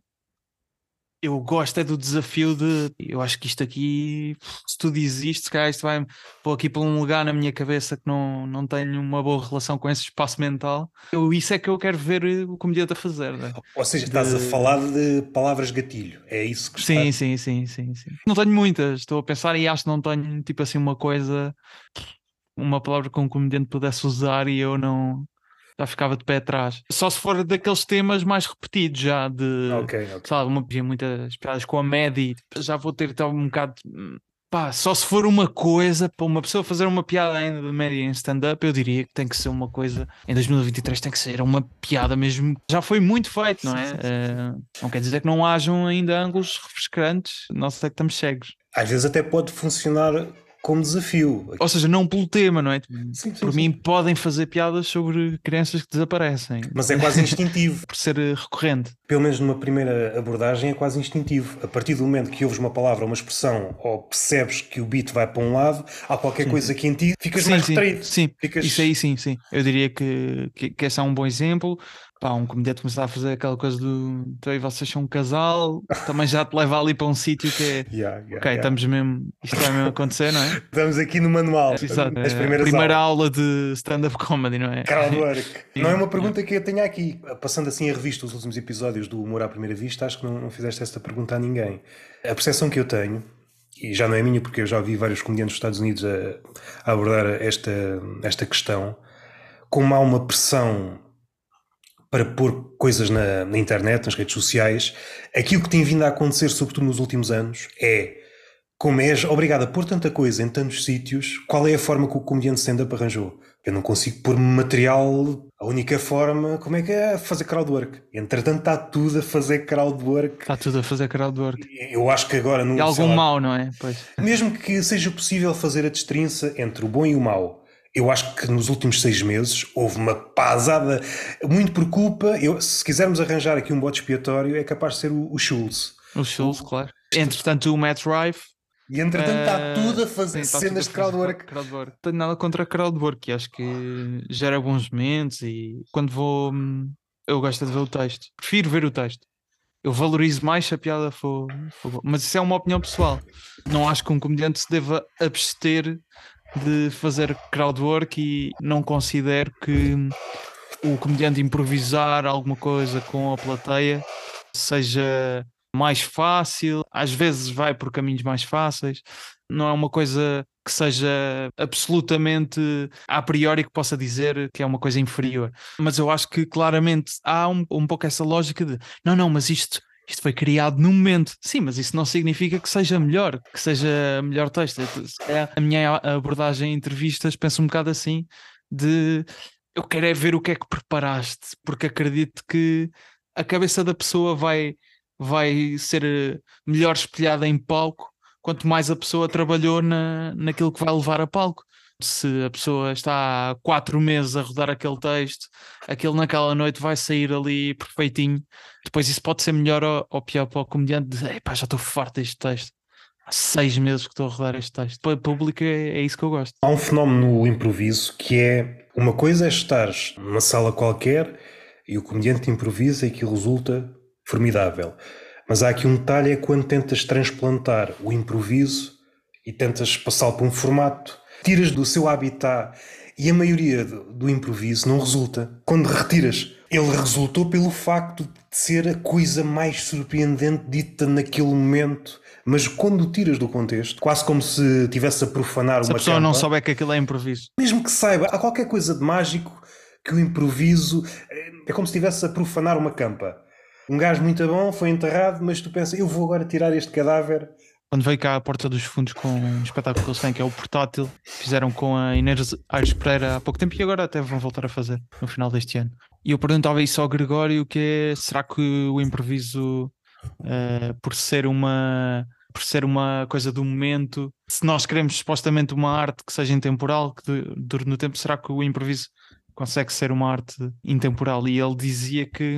eu gosto é do desafio de. Eu acho que isto aqui, se tu dizes isto, se calhar isto vai vou aqui para um lugar na minha cabeça que não, não tenho uma boa relação com esse espaço mental. Eu, isso é que eu quero ver eh, o comediante a fazer. né? Ou seja, estás a de- falar de palavras gatilho. É isso que Sim, está... sim, sim, sim, sim. Não tenho muitas, estou a pensar e acho que não tenho tipo assim uma coisa, uma palavra que um comediante pudesse usar e eu não já ficava de pé atrás. Só se for daqueles temas mais repetidos já de Ok, ok. sabe, uma, muitas piadas com a Maddie, já vou ter então um bocado. hum, Pá, só se for uma coisa para uma pessoa fazer uma piada ainda de Maddie em stand-up, eu diria que tem que ser uma coisa. Em 2023 tem que ser uma piada mesmo. Já foi muito feito, não é? Eh, não quer dizer que não hajam ainda ângulos refrescantes, nós sei que estamos cegos. Às vezes até pode funcionar como desafio. Ou seja, não pelo tema, não é? Sim, sim, Por sim. mim, podem fazer piadas sobre crianças que desaparecem. Mas é quase instintivo. Por ser eh, recorrente. Pelo menos numa primeira abordagem é quase instintivo. A partir do momento que ouves uma palavra, uma expressão, ou percebes que o beat vai para um lado, há qualquer coisa que em ti ficas mais sim, retraído. sim. Ficas- Isso aí sim, sim. Eu diria que, que, que esse é um bom exemplo. Pá, um comediante começar a fazer aquela coisa do então, e vocês são um casal, também já te leva ali para um sítio que é Yeah, yeah, ok, yeah. estamos mesmo, isto vai mesmo acontecer, não é? Estamos aqui no manual. Exato, é primeira aula de stand-up comedy, não é? Sim. Não é uma pergunta que eu tenho aqui. Passando assim a revista os últimos episódios do Humor à Primeira Vista, acho que não, não fizeste esta pergunta a ninguém. A percepção que eu tenho, e já não é minha porque eu já vi vários comediantes dos Estados Unidos a, a abordar esta, esta questão, como há uma pressão para pôr coisas na, na internet, nas redes sociais, aquilo que tem vindo a acontecer, sobretudo nos últimos anos, é como és obrigado a pôr tanta coisa em tantos sítios, qual é a forma que o comediante stand-up arranjou? Eu não consigo pôr material, a única forma, como é que é fazer crowdwork? Entretanto está tudo a fazer crowdwork. Está tudo a fazer crowdwork. Eu acho que agora não E algum mau, não é? Pois. mesmo que seja possível fazer a destrinça entre o bom e o mau, eu acho que nos últimos seis meses houve uma pasada, muito por culpa. Eu, se quisermos arranjar aqui um bote expiatório, é capaz de ser o, o Schultz. O Schultz, claro. Entretanto, o Matt Rife E entretanto está Eh, tudo a fazer sim, tá cenas de crowdwork. crowdwork. Tenho nada contra crowdwork, acho que gera bons momentos e quando vou hum, eu gosto de ver o texto. Prefiro ver o texto. Eu valorizo mais se a piada for, for. Mas isso é uma opinião pessoal. Não acho que um comediante se deva abster de fazer crowdwork e não considero que o comediante improvisar alguma coisa com a plateia seja mais fácil, às vezes vai por caminhos mais fáceis, não é uma coisa que seja absolutamente a priori que possa dizer que é uma coisa inferior. Mas eu acho que claramente há um, um pouco essa lógica de não, não, mas isto. Isto foi criado num momento. Sim, mas isso não significa que seja melhor, que seja melhor texto. Calhar A minha abordagem em entrevistas penso um bocado assim: de eu quero é ver o que é que preparaste, porque acredito que a cabeça da pessoa vai, vai ser eh, melhor espelhada em palco quanto mais a pessoa trabalhou na, naquilo que vai levar a palco. Se a pessoa está há quatro meses a rodar aquele texto, aquele naquela noite vai sair ali perfeitinho. Depois isso pode ser melhor ou, ou pior para o comediante dizer, "Epá, já estou farto deste texto. Há seis meses que estou a rodar este texto. Para o público é, é isso que eu gosto. Há um fenómeno no improviso que é uma coisa é estares numa sala qualquer e o comediante improvisa e que resulta formidável. Mas há aqui um detalhe: é quando tentas transplantar o improviso e tentas passá-lo para um formato, tiras do seu habitat e a maioria do, do improviso não resulta. Quando retiras, ele resultou pelo facto de ser a coisa mais surpreendente dita naquele momento. Mas quando o tiras do contexto, quase como se estivesse a profanar Se a uma pessoa não souber que aquilo é improviso. mesmo que saiba, há qualquer coisa de mágico que o improviso eh, é como se estivesse a profanar uma campa. Um gajo muito bom foi enterrado, mas tu pensas, eu vou agora tirar este cadáver. Quando veio cá à Porta dos Fundos com um espetáculo que eles têm, que é o Portátil, fizeram com a Inês Aires Pereira há pouco tempo e agora até vão voltar a fazer no final deste ano. E eu perguntava isso ao Gregório, que é, será que o improviso, eh, por ser uma por ser uma coisa do momento, se nós queremos supostamente uma arte que seja intemporal, que du- dure no tempo, será que o improviso consegue ser uma arte intemporal. E ele dizia que,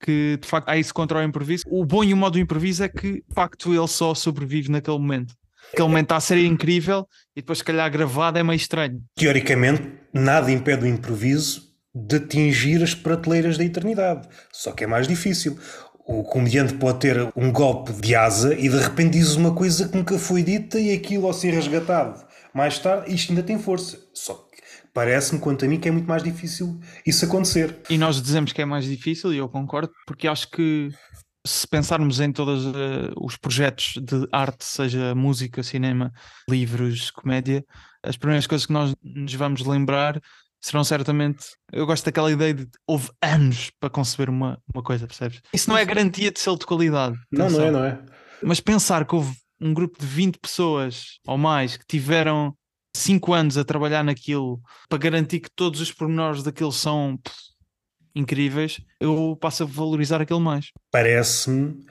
que de facto há isso contra o improviso. O bom e o mau do improviso é que de facto ele só sobrevive naquele momento. Aquele momento está a ser incrível e depois, se calhar, gravado é meio estranho. Teoricamente, nada impede o improviso de atingir as prateleiras da eternidade. Só que é mais difícil. O comediante pode ter um golpe de asa e de repente diz uma coisa que nunca foi dita e aquilo ao ser resgatado mais tarde, isto ainda tem força. Só parece-me, quanto a mim, que é muito mais difícil isso acontecer. E nós dizemos que é mais difícil, e eu concordo, porque acho que se pensarmos em todos uh, os projetos de arte, seja música, cinema, livros, comédia, as primeiras coisas que nós nos vamos lembrar serão certamente. Eu gosto daquela ideia de houve anos para conceber uma, uma coisa, percebes? Isso não é garantia de ser de qualidade. Não, não é, não é. Mas pensar que houve um grupo de 20 pessoas ou mais que tiveram 5 anos a trabalhar naquilo para garantir que todos os pormenores daquilo são pff, incríveis, eu passo a valorizar aquilo mais. Parece-me,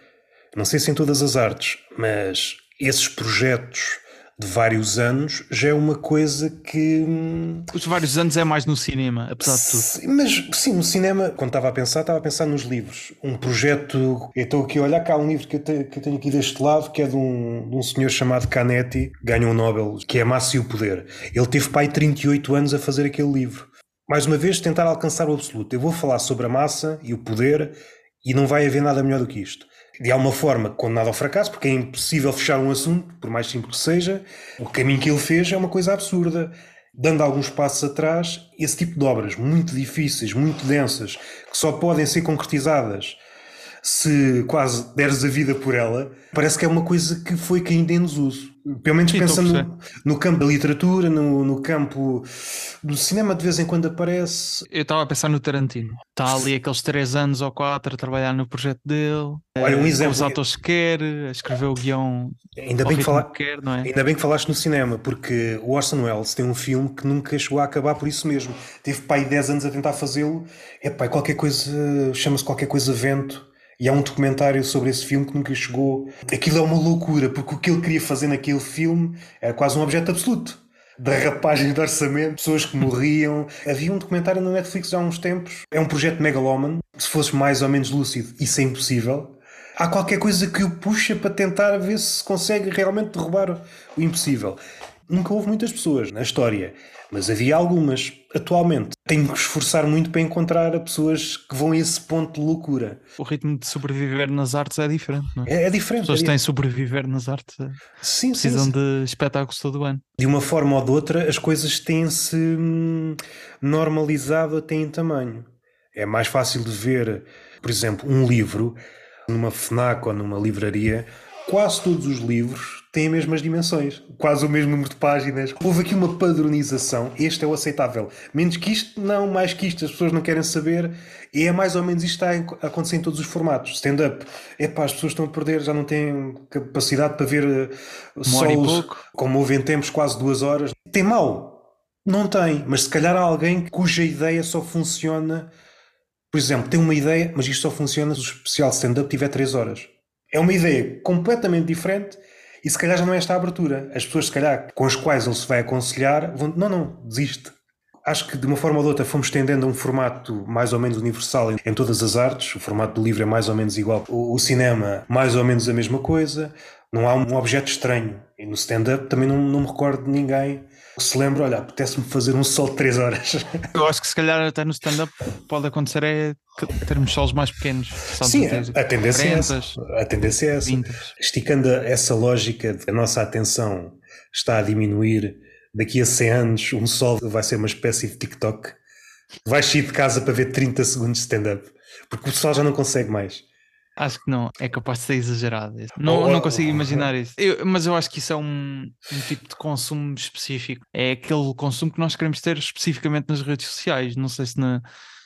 não sei se em todas as artes, mas esses projetos de vários anos já é uma coisa que. Hum, Os vários anos é mais no cinema, apesar de tudo. Mas sim, no cinema, quando estava a pensar, estava a pensar nos livros. Um projeto. Eu estou aqui a olhar cá um livro que eu, tenho, que eu tenho aqui deste lado, que é de um, de um senhor chamado Canetti, ganhou um Nobel, que é a Massa e o Poder. Ele teve pai 38 anos a fazer aquele livro. Mais uma vez, tentar alcançar o absoluto. Eu vou falar sobre a massa e o poder e não vai haver nada melhor do que isto de alguma forma condenado ao fracasso, porque é impossível fechar um assunto, por mais simples que seja. O caminho que ele fez é uma coisa absurda. Dando alguns passos atrás, esse tipo de obras muito difíceis, muito densas, que só podem ser concretizadas se quase deres a vida por ela, parece que é uma coisa que foi caindo em desuso. Pelo menos pensando no, no, campo da literatura, no, no, campo do cinema, de vez em quando aparece. Eu estava a pensar no Tarantino. Está ali aqueles três anos ou quatro a trabalhar no projeto dele. Olha, um exemplo. Os autores que quer, a escrever o guião. Ainda bem, que fala... que quer, é? Ainda bem que falaste no cinema, porque o Orson Welles tem um filme que nunca chegou a acabar por isso mesmo. Teve pai 10 anos a tentar fazê-lo. É pai, qualquer coisa, chama-se qualquer coisa vento e há um documentário sobre esse filme que nunca chegou. Aquilo é uma loucura, porque o que ele queria fazer naquele filme era quase um objeto absoluto. Derrapagem de orçamento, pessoas que morriam. Havia um documentário na Netflix há uns tempos. É um projeto megaloman. Se fosse mais ou menos lúcido, isso é impossível. Há qualquer coisa que o puxa para tentar ver se consegue realmente derrubar o impossível. Nunca houve muitas pessoas na história mas havia algumas. Atualmente tenho que esforçar muito para encontrar pessoas que vão a esse ponto de loucura. O ritmo de sobreviver nas artes é diferente, não é? É, é diferente. As pessoas é têm sobreviver nas artes. É- sim, precisam sim, sim. de espetáculos todo o ano. De uma forma ou de outra, as coisas têm-se hum, normalizado até em tamanho. É mais fácil de ver, por exemplo, um livro numa FNAC ou numa livraria. Quase todos os livros têm as mesmas dimensões, quase o mesmo número de páginas. Houve aqui uma padronização, este é o aceitável. Menos que isto, não, mais que isto, as pessoas não querem saber. E é mais ou menos isto que está a acontecer em todos os formatos. Stand-up, epá, as pessoas estão a perder, já não têm capacidade para ver eh, solos, como houve em tempos, quase duas horas. Tem mal? Não tem, mas se calhar há alguém cuja ideia só funciona. Por exemplo, tem uma ideia, mas isto só funciona se o especial stand-up tiver três horas. É uma ideia completamente diferente e se calhar já não é esta a abertura. As pessoas, se calhar, com as quais ele se vai aconselhar, vão. Não, não, desiste. Acho que de uma forma ou de outra fomos tendendo a um formato mais ou menos universal em todas as artes. O formato do livro é mais ou menos igual. O, cinema, mais ou menos a mesma coisa. Não há um objeto estranho. E no stand-up também não, não me recordo de ninguém se lembra, olha, apetece-me fazer um sol de 3 horas. Eu acho que se calhar até no stand-up pode acontecer é termos solos mais pequenos. Sim, a, a tendência 40, é essa. A tendência é essa. 20. Esticando essa lógica de a nossa atenção está a diminuir, daqui a 100 anos um sol vai ser uma espécie de TikTok. Vais sair de casa para ver 30 segundos de stand-up, porque o pessoal já não consegue mais. Acho que não, é capaz de ser exagerado. Não, oh, não consigo imaginar isso. Eu, mas eu acho que isso é um, um, tipo de consumo específico. É aquele consumo que nós queremos ter especificamente nas redes sociais. Não sei se na,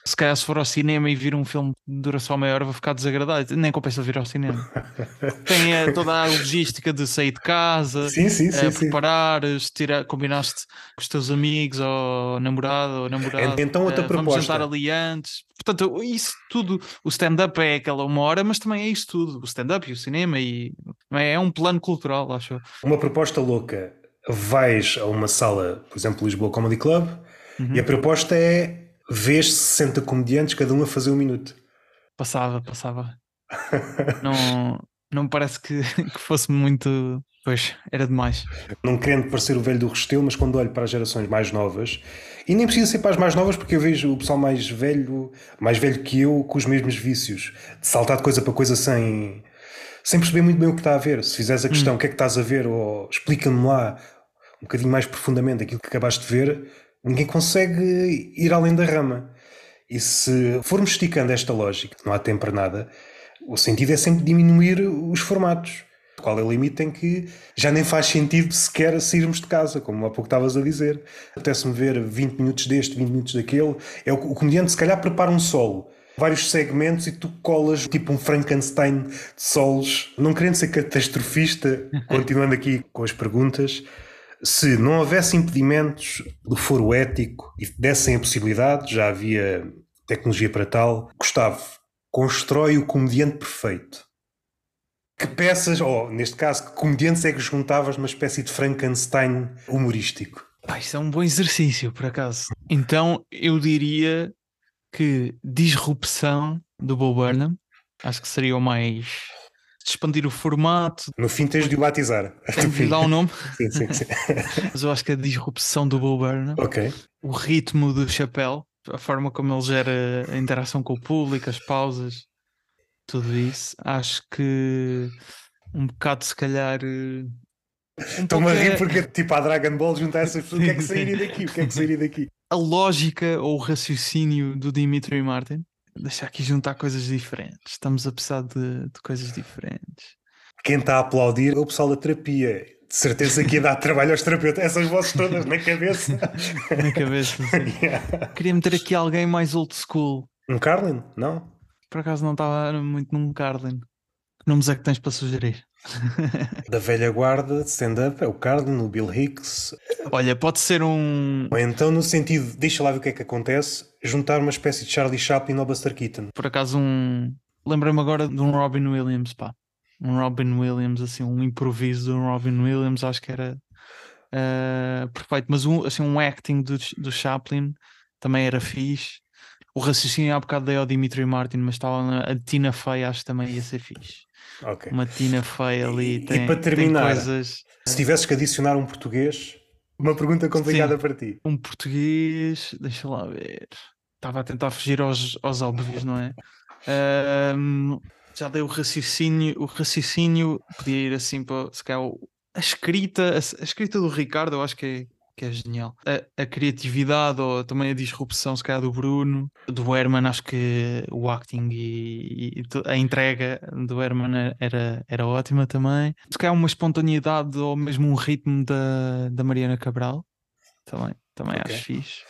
se calhar se for ao cinema e vir um filme de duração maior vou ficar desagradado. Nem compensa vir ao cinema. Tem é, toda a logística de sair de casa, sim, sim, sim, é, preparares, tirar, combinaste com os teus amigos ou namorado ou namorado. Então outra é, proposta. Vamos jantar ali antes. Portanto, isso tudo, o stand-up é aquela uma hora, mas também é isso tudo. O stand-up e o cinema e é, é um plano cultural, acho. Uma proposta louca. Vais a uma sala, por exemplo, Lisboa Comedy Club, uhum. e a proposta é vês 60 comediantes, cada um a fazer um minuto. Passava, passava. não, não me parece que, que fosse muito. Pois, era demais. Não querendo parecer o velho do Restelo, mas quando olho para as gerações mais novas, e nem precisa ser para as mais novas, porque eu vejo o pessoal mais velho, mais velho que eu, com os mesmos vícios, de saltar de coisa para coisa sem, sem perceber muito bem o que está a ver. Se fizeres a questão, hum. o que é que estás a ver, ou explica-me lá um bocadinho mais profundamente aquilo que acabaste de ver, ninguém consegue ir além da rama. E se formos esticando esta lógica, não há tempo para nada, o sentido é sempre diminuir os formatos. Qual é o limite em que já nem faz sentido sequer sairmos de casa, como há pouco estavas a dizer. Apetece-me ver 20 minutos deste, 20 minutos daquele. É o, o comediante, se calhar, prepara um solo vários segmentos e tu colas tipo um Frankenstein de solos. Não querendo ser catastrofista, continuando aqui com as perguntas, se não houvesse impedimentos do foro ético e dessem a possibilidade, já havia tecnologia para tal, Gustavo, constrói o comediante perfeito. Que peças, ou neste caso, que comediantes é que juntavas numa espécie de Frankenstein humorístico? Pá, isso é um bom exercício, por acaso. Então eu diria que disrupção do Bo Burnham, acho que seria o mais expandir o formato. No fim tens de o batizar. De dar um nome. sim, sim, sim. Mas eu acho que a disrupção do Bo Burnham, okay. o ritmo do chapéu, a forma como ele gera a interação com o público, as pausas, tudo isso, acho que um bocado se calhar. Um Estou-me a rir porque tipo a Dragon Ball juntar essas pessoas, o que é que sairia daqui? O que é que sairia daqui? A lógica ou o raciocínio do Dimitri Martin deixar aqui juntar coisas diferentes. Estamos a precisar de, de coisas diferentes. Quem está a aplaudir é o pessoal da terapia. De certeza que ia dar trabalho aos terapeutas. Essas vozes todas na cabeça. na cabeça, sim. Yeah. Queria meter aqui alguém mais old school. Um Carlin? Não? Por acaso não estava muito num Carlin. Que nomes é que tens para sugerir? Da velha guarda de stand-up é o Carlin, o Bill Hicks. Olha, pode ser um. Ou então, no sentido, deixa lá ver o que é que acontece, juntar uma espécie de Charlie Chaplin ao Buster Keaton. Por acaso, um. Lembrei-me agora de um Robin Williams, pá. Um Robin Williams, assim, um improviso de um Robin Williams, acho que era uh, perfeito. Mas um, assim, um acting do, do Chaplin também era fixe. O raciocínio há bocado dei ao Dimitri Martin, mas estava a Tina Fey, acho que também ia ser fixe. Okay. Uma Tina Fey ali. Tem, e para terminar, coisas... se tivesses que adicionar um português, uma pergunta complicada Sim, para ti. Um português, deixa lá ver. Estava a tentar fugir aos, aos óbvios, não é? Um, já dei o raciocínio, o raciocínio podia ir assim para se calhar, a escrita, a, a escrita do Ricardo, eu acho que é que é genial. A, a, criatividade ou também a disrupção, se calhar, do Bruno, do Herman, acho que o acting e, e a entrega do Herman era, era ótima também. Se calhar uma espontaneidade ou mesmo um ritmo da, da Mariana Cabral, também, também okay. acho fixe.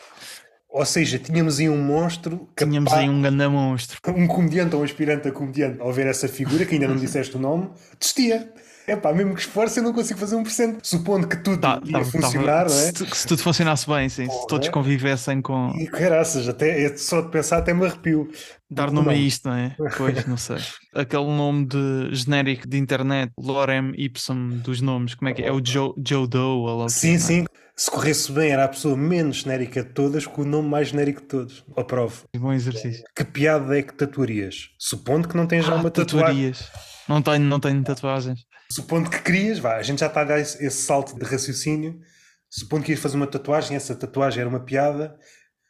Ou seja, tínhamos aí um monstro. Tínhamos aí um grande monstro. Um comediante ou um aspirante a comediante, ao ver essa figura, que ainda não disseste o nome, desistia é pá, mesmo que esforce, eu não consigo fazer 1%. Supondo que tudo tá, ia tá, funcionar, tá, não é? Se, se, tudo funcionasse bem, sim. Porra. Se todos convivessem com. E caraças, até é só de pensar até me arrepio. Dar nome a isto, não é? Pois, não sei. Aquele nome de genérico de internet, Lorem Ipsum dos nomes, como é que é? É o Joe, Joe Doe? Ou sim, assim, sim. Se corresse bem, era a pessoa menos genérica de todas com o nome mais genérico de todos. Aprovo. Bom exercício. Que piada é que tatuarias? Supondo que não tens já ah, uma tatuagem. Não tenho, não tenho tatuagens. Supondo que querias, vá, a gente já está a dar esse, esse salto de raciocínio. Supondo que ias fazer uma tatuagem, essa tatuagem era uma piada,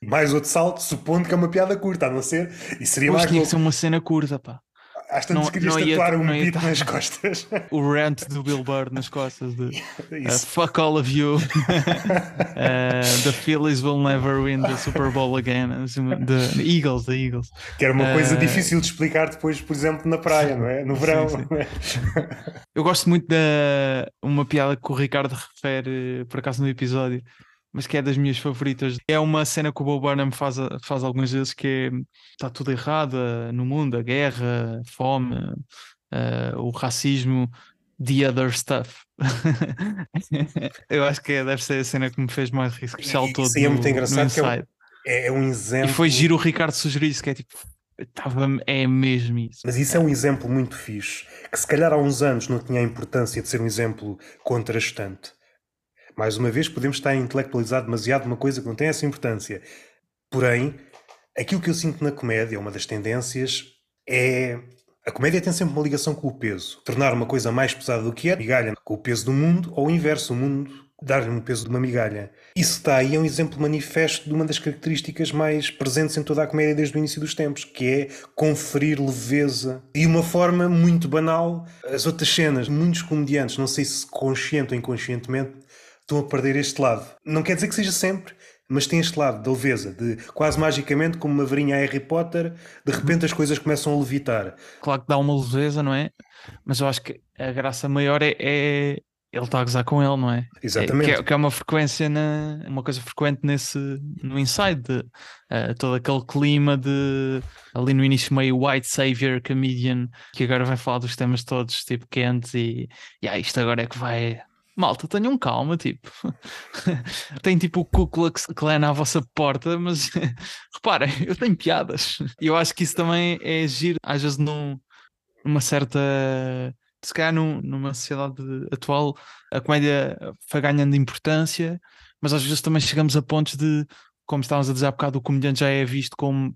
mais outro salto, supondo que é uma piada curta, a não ser. E seria Pois mais. tinha que ser uma cena curta, pá. Às tantas não, querias não tatuar um beat nas costas. O rant do Bill Burr nas costas de uh, Fuck all of you. uh, the Phillies will never win the Super Bowl again. The, Eagles, the Eagles. Que era uma uh, coisa difícil de explicar depois, por exemplo, na praia, não é? No verão. Sim, sim. Eu gosto muito da uma piada que o Ricardo refere, por acaso, no episódio mas que é das minhas favoritas. É uma cena que o Bob Burnham faz, faz algumas vezes que é, está tudo errado uh, no mundo, a guerra, a fome, uh, o racismo, the other stuff. Eu acho que é, deve ser a cena que me fez mais rir, especial e, todo Isso é muito engraçado que é, é, é um exemplo... E foi giro o Ricardo sugerir isso, que é tipo... Tava, é mesmo isso. Mas isso é um exemplo muito fixe, que se calhar há uns anos não tinha a importância de ser um exemplo contrastante mais uma vez, podemos estar a intelectualizar demasiado uma coisa que não tem essa importância. Porém, Aquilo que eu sinto na comédia, uma das tendências, é. A comédia tem sempre uma ligação com o peso. Tornar uma coisa mais pesada do que é, migalha com o peso do mundo, ou o inverso, o mundo dar-lhe um peso de uma migalha. Isso está aí, é um exemplo manifesto de uma das características mais presentes em toda a comédia desde o início dos tempos, que é conferir leveza. E uma forma muito banal, as outras cenas, muitos comediantes, não sei se consciente ou inconscientemente, estão a perder este lado. Não quer dizer que seja sempre, mas tem este lado da leveza, de quase magicamente, como uma varinha a Harry Potter, de repente as coisas começam a levitar. Claro que dá uma leveza, não é? Mas eu acho que a graça maior é, é ele está a gozar com ele, não é? Exatamente. É, que, é, que, é, uma frequência, na, uma coisa frequente nesse, no Inside, de, uh, todo aquele clima de ali no início meio white savior comedian, que agora vai falar dos temas todos, tipo quentes e, e ah, isto agora é que vai. Malta, tenham calma, tipo. tem tipo o Ku Klux Klan à vossa porta, mas reparem, eu tenho piadas. E eu acho que isso também é agir, às vezes, num, numa certa se calhar num, numa sociedade atual a comédia foi ganhando importância, mas às vezes também chegamos a pontos de, como estávamos a dizer há bocado, o comediante já é visto como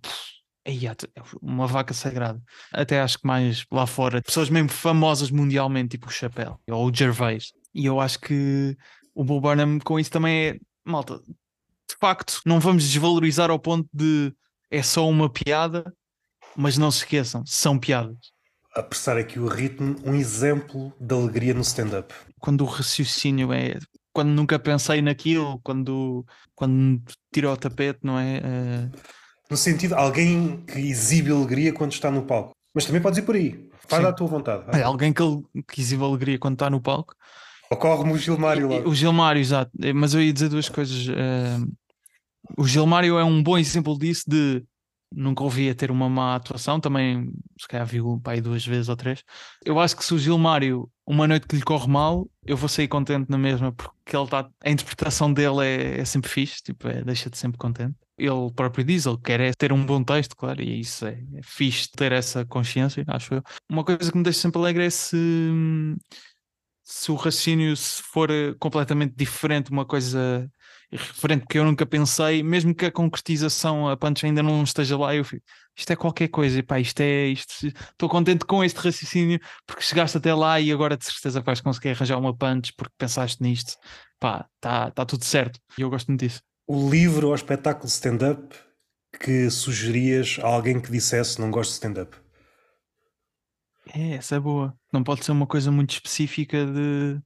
é uma vaca sagrada. Até acho que mais lá fora, pessoas mesmo famosas mundialmente, tipo o Chapéu ou o Gervais. E eu acho que o Bo Burnham com isso também é, malta, de facto, não vamos desvalorizar ao ponto de é só uma piada, mas não se esqueçam, são piadas apressar aqui o ritmo, um exemplo de alegria no stand-up. Quando o raciocínio é. Quando nunca pensei naquilo, quando, quando tira o tapete, não é? Uh... No sentido, alguém que exibe alegria quando está no palco. Mas também podes ir por aí. Faz Sim. à tua vontade. É alguém que, que exibe alegria quando está no palco. Ocorre-me o Gilmário lá. O Gilmário, exato. Eh, mas eu ia dizer duas coisas. Uh... O Gilmário é um bom exemplo disso de nunca ouvi a ter uma má atuação, também se calhar vi o pai duas vezes ou três. Eu acho que se o Gilmário, uma noite que lhe corre mal, eu vou sair contente na mesma, porque ele tá, a interpretação dele é, é sempre fixe, tipo, é, deixa-te sempre contente. Ele próprio diz, ele quer é ter um bom texto, claro, e isso é, é fixe ter essa consciência, acho eu. Uma coisa que me deixa sempre alegre é se, se o raciocínio se for completamente diferente, uma coisa referente, porque eu nunca pensei, mesmo que a concretização, a punch ainda não esteja lá, eu fico, isto é qualquer coisa, e pá, isto é isto, estou contente com este raciocínio porque chegaste até lá e agora de certeza vais conseguir arranjar uma punch porque pensaste nisto, pá, está tá tudo certo, e eu gosto muito disso. O livro ou espetáculo stand-up que sugerias a alguém que dissesse não gosto de stand-up? É, essa é boa. Não pode ser uma coisa muito específica de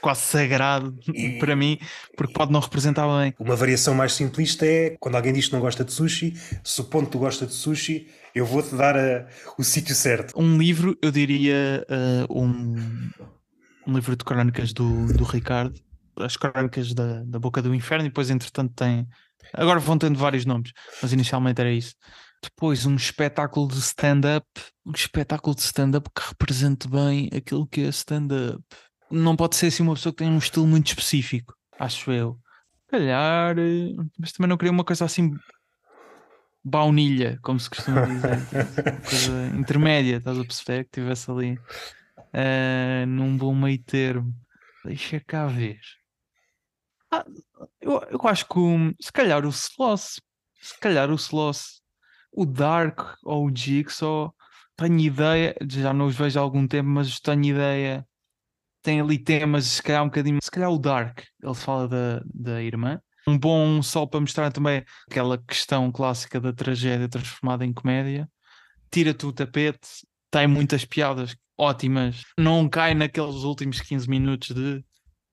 quase sagrado e, para mim, porque pode não representar bem. Uma variação mais simplista é quando alguém diz que não gosta de sushi, supondo que tu gosta de sushi, eu vou-te dar a, o sítio certo. Um livro, eu diria uh, um, um livro de crónicas do, do Ricardo, as crónicas da, da Boca do Inferno, e depois, entretanto, tem. Agora vão tendo vários nomes, mas inicialmente era isso. Depois, um espetáculo de stand-up, um espetáculo de stand-up que represente bem aquilo que é stand-up não pode ser assim uma pessoa que tem um estilo muito específico, acho eu. Calhar, eh, mas também não queria uma coisa assim baunilha, como se costuma dizer. uma coisa intermédia, estás a perceber? Que tivesse ali uh, num bom meio termo. Deixa cá ver. Ah, eu, eu acho que se calhar o Sloss, se calhar o Sloss, o Dark ou o Jigsaw, tenho ideia, já não os vejo há algum tempo, mas tenho ideia tem ali temas, se calhar um bocadinho, se calhar o Dark, ele fala da, da irmã. Um bom sol para mostrar também aquela questão clássica da tragédia transformada em comédia. Tira-te o tapete, tem muitas piadas ótimas, não cai naqueles últimos 15 minutos de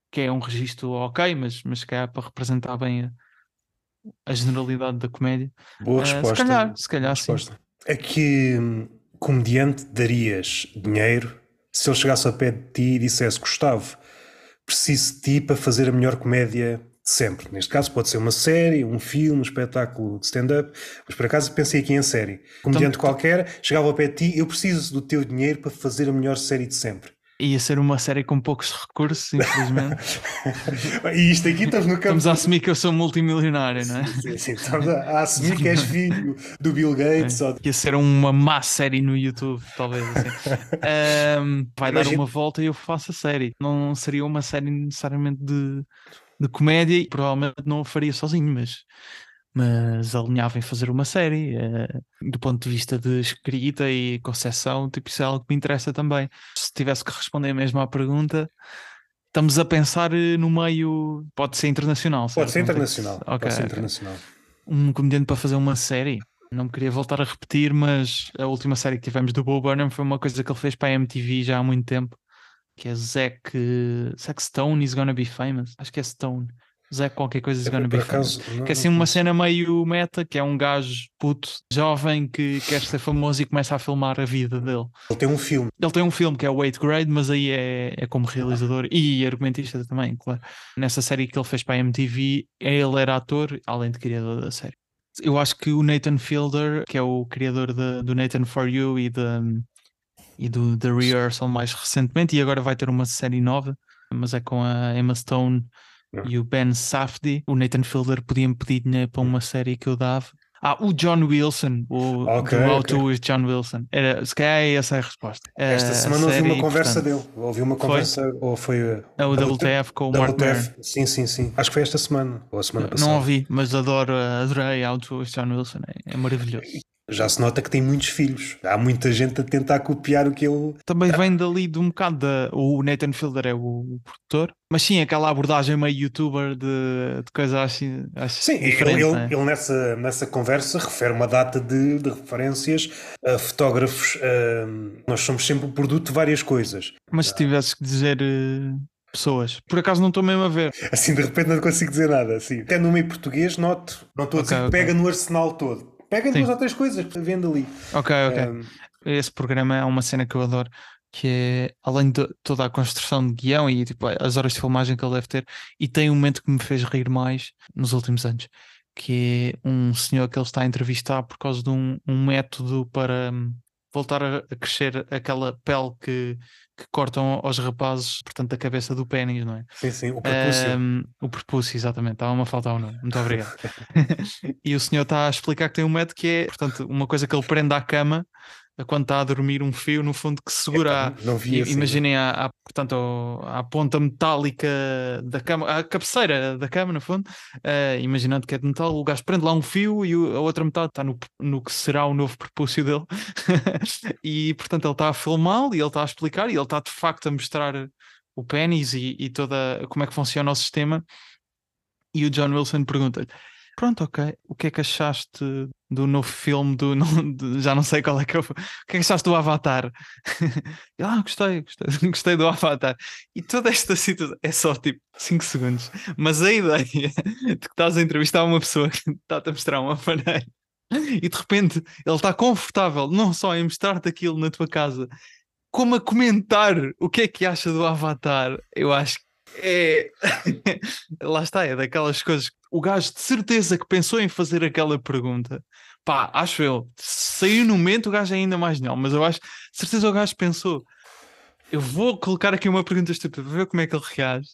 que é um registro ok, mas, mas se calhar para representar bem a, a generalidade da comédia. Boa uh, resposta. Se calhar, se calhar sim. É que hum, comediante darias dinheiro se ele chegasse a pé de ti e dissesse Gustavo, preciso de ti para fazer a melhor comédia de sempre. Neste caso pode ser uma série, um filme, um espetáculo de stand-up, mas por acaso pensei aqui em série. Comediante então, qualquer, chegava ao pé de ti, eu preciso do teu dinheiro para fazer a melhor série de sempre ia ser uma série com poucos recursos, infelizmente. e isto aqui estamos no campo. Estamos a assumir que eu sou multimilionário, não é? Sim, sim, estamos a, assumir que és filho do Bill Gates. É. Ou... Ia ser uma má série no YouTube, talvez. Assim. um, vai Imagina... dar uma volta e eu faço a série. Não seria uma série necessariamente de, de comédia e provavelmente não a faria sozinho, mas mas alinhava em fazer uma série. Uh, do ponto de vista de escrita e concepção, tipo, isso é algo que me interessa também. Se tivesse que responder mesmo à pergunta, estamos a pensar eh, no meio. Pode ser internacional, certo? Pode ser internacional. Okay, pode ser internacional. Um comediante para fazer uma série. Não me queria voltar a repetir, mas a última série que tivemos do Bo Burnham foi uma coisa que ele fez para a MTV já há muito tempo, que é Zack, Zack Stone is gonna be famous. Acho que é Stone. Zé qualquer coisa is gonna be acaso, não, que é assim uma cena meio meta, que é um gajo puto, jovem que quer ser famoso e começa a filmar a vida dele. Ele tem um filme. Ele tem um filme que é o Eighth Grade, mas aí é, é como realizador e argumentista também, claro. Nessa série que ele fez para a MTV, ele era ator, além de criador da série. Eu acho que o Nathan Fielder, que é o criador de, do Nathan For You e, de, e do The Rehearsal mais recentemente, e agora vai ter uma série nova, mas é com a Emma Stone e o Ben Safdie, o Nathan Fielder podia-me pedir dinheiro para uma série que eu dava. Ah, o John Wilson, o okay, do How okay. John Wilson. Era, se calhar é essa a resposta. Esta semana ouvi uma conversa portanto, dele. Ouvi uma conversa, foi? ou foi é o WTF com o Mark WTF. Sim, sim, sim. Acho que foi esta semana, ou a semana passada. Não ouvi, mas adoro, adorei How to John Wilson. É, é maravilhoso já se nota que tem muitos filhos. Há muita gente a tentar copiar o que ele. Também vem dali de um bocado. O Nathan Fielder é o, produtor, mas sim, aquela abordagem meio youtuber de, de coisas assim. Sim, ele, ele, ele, nessa, nessa conversa refere uma data de, de referências a fotógrafos. A, nós somos sempre o produto de várias coisas. Mas se tivesse que dizer. Uh pessoas. Por acaso não estou mesmo a ver. Assim, de repente não consigo dizer nada. Assim. Até no meio português, noto, não estou okay, a dizer okay. pega no arsenal todo. Pega duas ou três coisas, vendo ali. Ok, ok. Um... Esse programa é uma cena que eu adoro, que é além de toda a construção de guião e tipo, as horas de filmagem que ele deve ter, e tem um momento que me fez rir mais nos últimos anos, que é um senhor que ele está a entrevistar por causa de um, um método para hum, voltar a, crescer aquela pele que, que cortam aos rapazes, portanto, a cabeça do pênis, não é? Sim, sim, o prepúcio. Um, o prepúcio, exatamente, estava-me a faltar o nome, muito obrigado. e o senhor está a explicar que tem um método que é, portanto, uma coisa que ele prende à cama quando está a dormir um fio no fundo que segura não vi assim, imaginem a, a, portanto a ponta metálica da cama a cabeceira da cama no fundo uh, imaginando que é de metal o gajo prende lá um fio e a outra metade está no, no que será o novo prepúcio dele. E portanto ele está a filmá-lo e ele está a explicar e ele está de facto a mostrar o pênis e, e toda como é que funciona o sistema. E o John Wilson pergunta-lhe Pronto, ok. O que é que achaste do novo filme do. do já não sei qual é que eu. O que é que achaste do Avatar? ah, gostei, gostei, gostei do Avatar. E toda esta situação é só tipo 5 segundos. Mas a ideia de que estás a entrevistar uma pessoa que está-te a mostrar um aparelho e de repente ele está confortável não só em mostrar-te aquilo na tua casa, como a comentar o que é que acha do Avatar, eu acho que é. Lá está, é daquelas coisas. O gajo de certeza que pensou em fazer aquela pergunta. Pá, acho eu. Saiu no momento, o gajo é ainda mais genial, mas eu acho. De certeza o gajo pensou. Eu vou colocar aqui uma pergunta estúpida para ver como é que ele reage.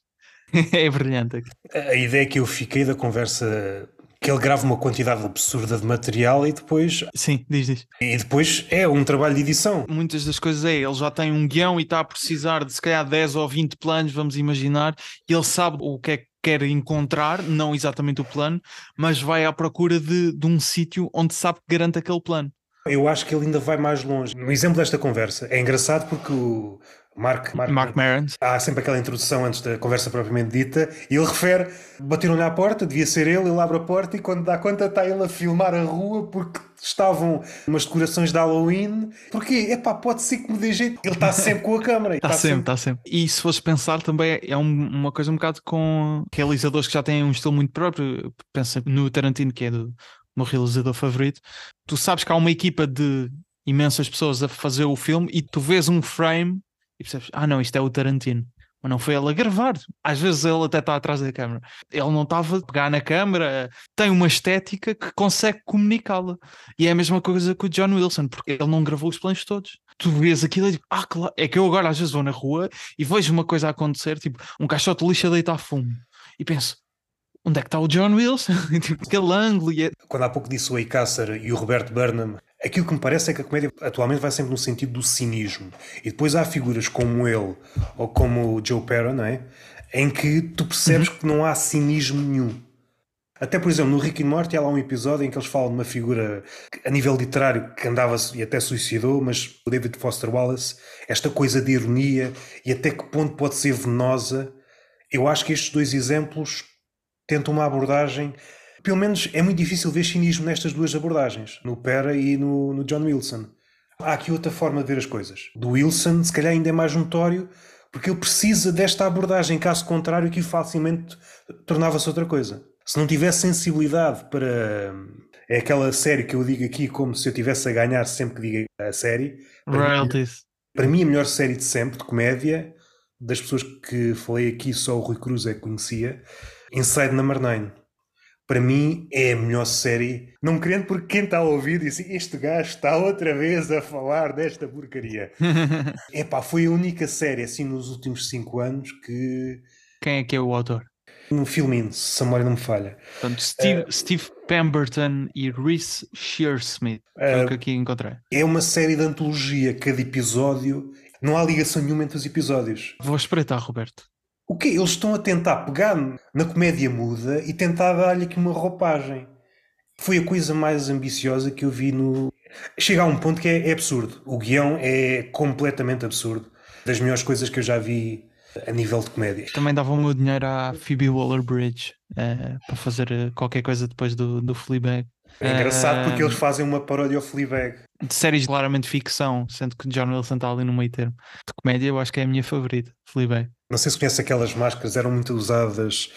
é brilhante. A ideia que eu fiquei da conversa que ele grava uma quantidade absurda de material e depois. Sim, diz, diz. E depois é um trabalho de edição. Muitas das coisas é, ele já tem um guião e está a precisar de se calhar 10 ou 20 planos, vamos imaginar, e ele sabe o que é que quer encontrar, não exatamente o plano, mas vai à procura de, de um sítio onde sabe que garante aquele plano. Eu acho que ele ainda vai mais longe. No exemplo desta conversa, é engraçado porque o, Mark, Mark, Mark Maron. Há sempre aquela introdução antes da conversa propriamente dita e ele refere: bateram-lhe à porta, devia ser ele, ele abre a porta e quando dá conta está ele a filmar a rua porque estavam umas decorações de Halloween. Porquê? Epá, pode ser que me dê jeito. Ele está sempre com a câmera. Está, está sempre, está sempre. E se fores pensar também é um, uma coisa um bocado com realizadores que já têm um estilo muito próprio. Pensa no Tarantino, que é do meu realizador favorito. Tu sabes que há uma equipa de imensas pessoas a fazer o filme e tu vês um frame e percebes, ah não, isto é o Tarantino. Mas não foi ele a gravar. Às vezes ele até está atrás da câmera. Ele não estava a pegar na câmera. Tem uma estética que consegue comunicá-la. E é a mesma coisa com o John Wilson, porque ele não gravou os planos todos. Tu vês aquilo e digo, ah, claro. É que eu agora às vezes vou na rua e vejo uma coisa acontecer, tipo um caixote de lixo a deitar fumo. E penso, onde é que está o John Wilson? tipo, aquele ângulo. E é... Quando há pouco disse o Eicacer e o Roberto Burnham Aquilo que me parece é que a comédia atualmente vai sempre no sentido do cinismo. E depois há figuras como ele ou como o Joe Pera, não é? Em que tu percebes uhum. que não há cinismo nenhum. Até, por exemplo, no Rick and Morty há lá um episódio em que eles falam de uma figura a nível literário que andava e até suicidou, mas o David Foster Wallace, esta coisa de ironia e até que ponto pode ser venenosa, eu acho que estes dois exemplos tentam uma abordagem. Pelo menos é muito difícil ver cinismo nestas duas abordagens, no Pera e no, no John Wilson. Há aqui outra forma de ver as coisas. Do Wilson, se calhar, ainda é mais notório, porque ele precisa desta abordagem, caso contrário, que facilmente tornava-se outra coisa. Se não tivesse sensibilidade para. É aquela série que eu digo aqui como se eu tivesse a ganhar sempre que diga a série. Royalties. Para mim, a melhor série de sempre, de comédia, das pessoas que falei aqui, só o Rui Cruz é que conhecia, Inside Number 9 para mim é a melhor série. Não me querendo, porque quem está a ouvir disse: Este gajo está outra vez a falar desta porcaria. Epá, foi a única série assim nos últimos 5 anos que. Quem é que é o autor? Um filminho, se a memória não me falha. Portanto, Steve, uh, Steve Pemberton e Reese Shearsmith. Uh, o que aqui encontrei. É uma série de antologia, cada episódio. Não há ligação nenhuma entre os episódios. Vou espreitar, Roberto. O quê? Eles estão a tentar pegar na comédia muda e tentar dar-lhe aqui uma roupagem. Foi a coisa mais ambiciosa que eu vi no. Chega a um ponto que é, é absurdo. O guião é completamente absurdo. Das melhores coisas que eu já vi a nível de comédia. Também dava o meu dinheiro à Phoebe Waller-Bridge uh, para fazer eh, qualquer coisa depois do, do Fleabag. É engraçado porque eles fazem uma paródia ao Fleabag. De séries claramente ficção, sendo que John Wilson está ali no meio termo. De comédia eu acho que é a minha favorita, Fleabag. Não sei se conhece aquelas máscaras, eram muito usadas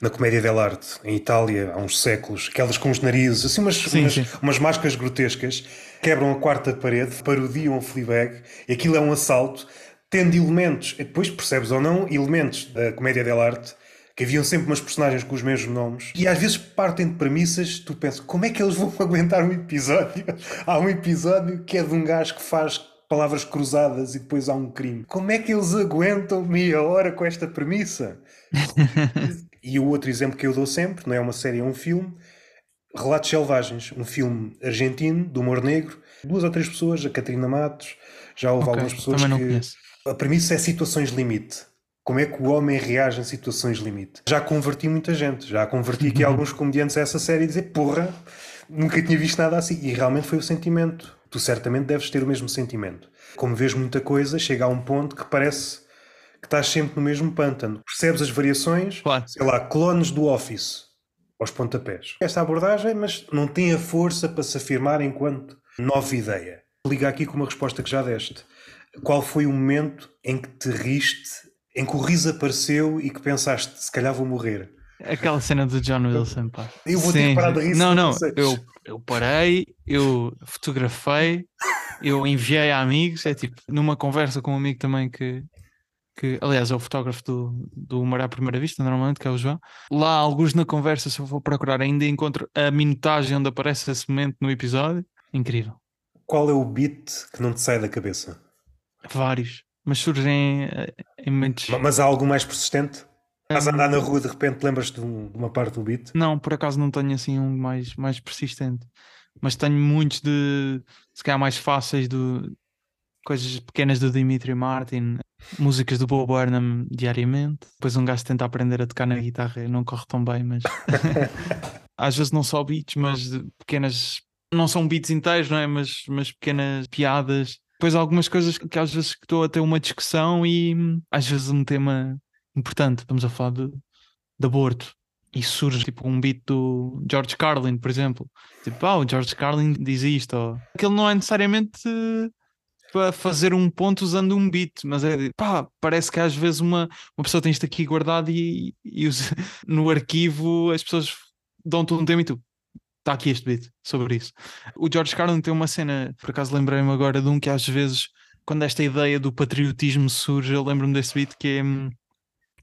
na comédia dell'arte, em Itália, há uns séculos. Aquelas com os narizes, assim umas, sim, umas, sim. umas máscaras grotescas, quebram a quarta parede, parodiam o Fleabag, e aquilo é um assalto, tendo elementos, depois percebes ou não, elementos da comédia dell'arte, que haviam sempre umas personagens com os mesmos nomes e às vezes partem de premissas tu pensas como é que eles vão aguentar um episódio há um episódio que é de um gajo que faz palavras cruzadas e depois há um crime. Como é que eles aguentam meia hora com esta premissa? e o outro exemplo que eu dou sempre, não é uma série, é um filme, Relatos Selvagens, um filme argentino, do humor negro, duas ou três pessoas, a Catarina Matos, já houve okay, algumas pessoas que... Conheço. A premissa é situações limite. Como é que o homem reage em situações limite? Já converti muita gente, já converti aqui alguns comediantes a essa série e dizer, porra, nunca tinha visto nada assim. E realmente foi o sentimento tu certamente deves ter o mesmo sentimento. Como vês muita coisa, chega a um ponto que parece que estás sempre no mesmo pântano. Percebes as variações, claro. sei lá, clones do Office aos pontapés. Esta abordagem, mas não tem a força para se afirmar enquanto nova ideia. Liga aqui com uma resposta que já deste. Qual foi o momento em que te riste, em que o riso apareceu e que pensaste, se calhar vou morrer? Aquela cena do John Wilson, pá. Eu vou Sim. ter de rir. Não, não, eu, eu parei, eu fotografei, eu enviei a amigos, é tipo, numa conversa com um amigo também que, que aliás é o fotógrafo do, do Humor à Primeira Vista, normalmente, que é o João. Lá, alguns na conversa, se eu for procurar, ainda encontro a minutagem onde aparece esse momento no episódio. Incrível. Qual é o beat que não te sai da cabeça? Vários, mas surgem eh, em momentos. Mas há algo mais persistente? Estás a andar na rua de repente lembras-te de, um, de, uma parte do beat? Não, por acaso não tenho assim um mais, mais persistente. Mas tenho muitos de se calhar mais fáceis de coisas pequenas do Dimitri Martin, músicas do Bob Burnham diariamente. Depois um gajo tenta aprender a tocar na guitarra e não corre tão bem, mas às vezes não só beats, mas pequenas não são beats inteiros, não é? Mas, mas pequenas piadas. Depois algumas coisas que às vezes estou a ter uma discussão e às vezes um tema importante. Estamos a falar de, de aborto. E surge tipo um beat do George Carlin, por exemplo. Tipo, ah, o George Carlin diz isto. Ou... Aquilo não é necessariamente para fazer um ponto usando um beat, mas é pá, parece que às vezes uma, uma pessoa tem isto aqui guardado e, e no arquivo as pessoas dão-te um tema e tu está aqui este beat sobre isso. O George Carlin tem uma cena, por acaso lembrei-me agora de um que às vezes, quando esta ideia do patriotismo surge, eu lembro-me desse beat que é hum,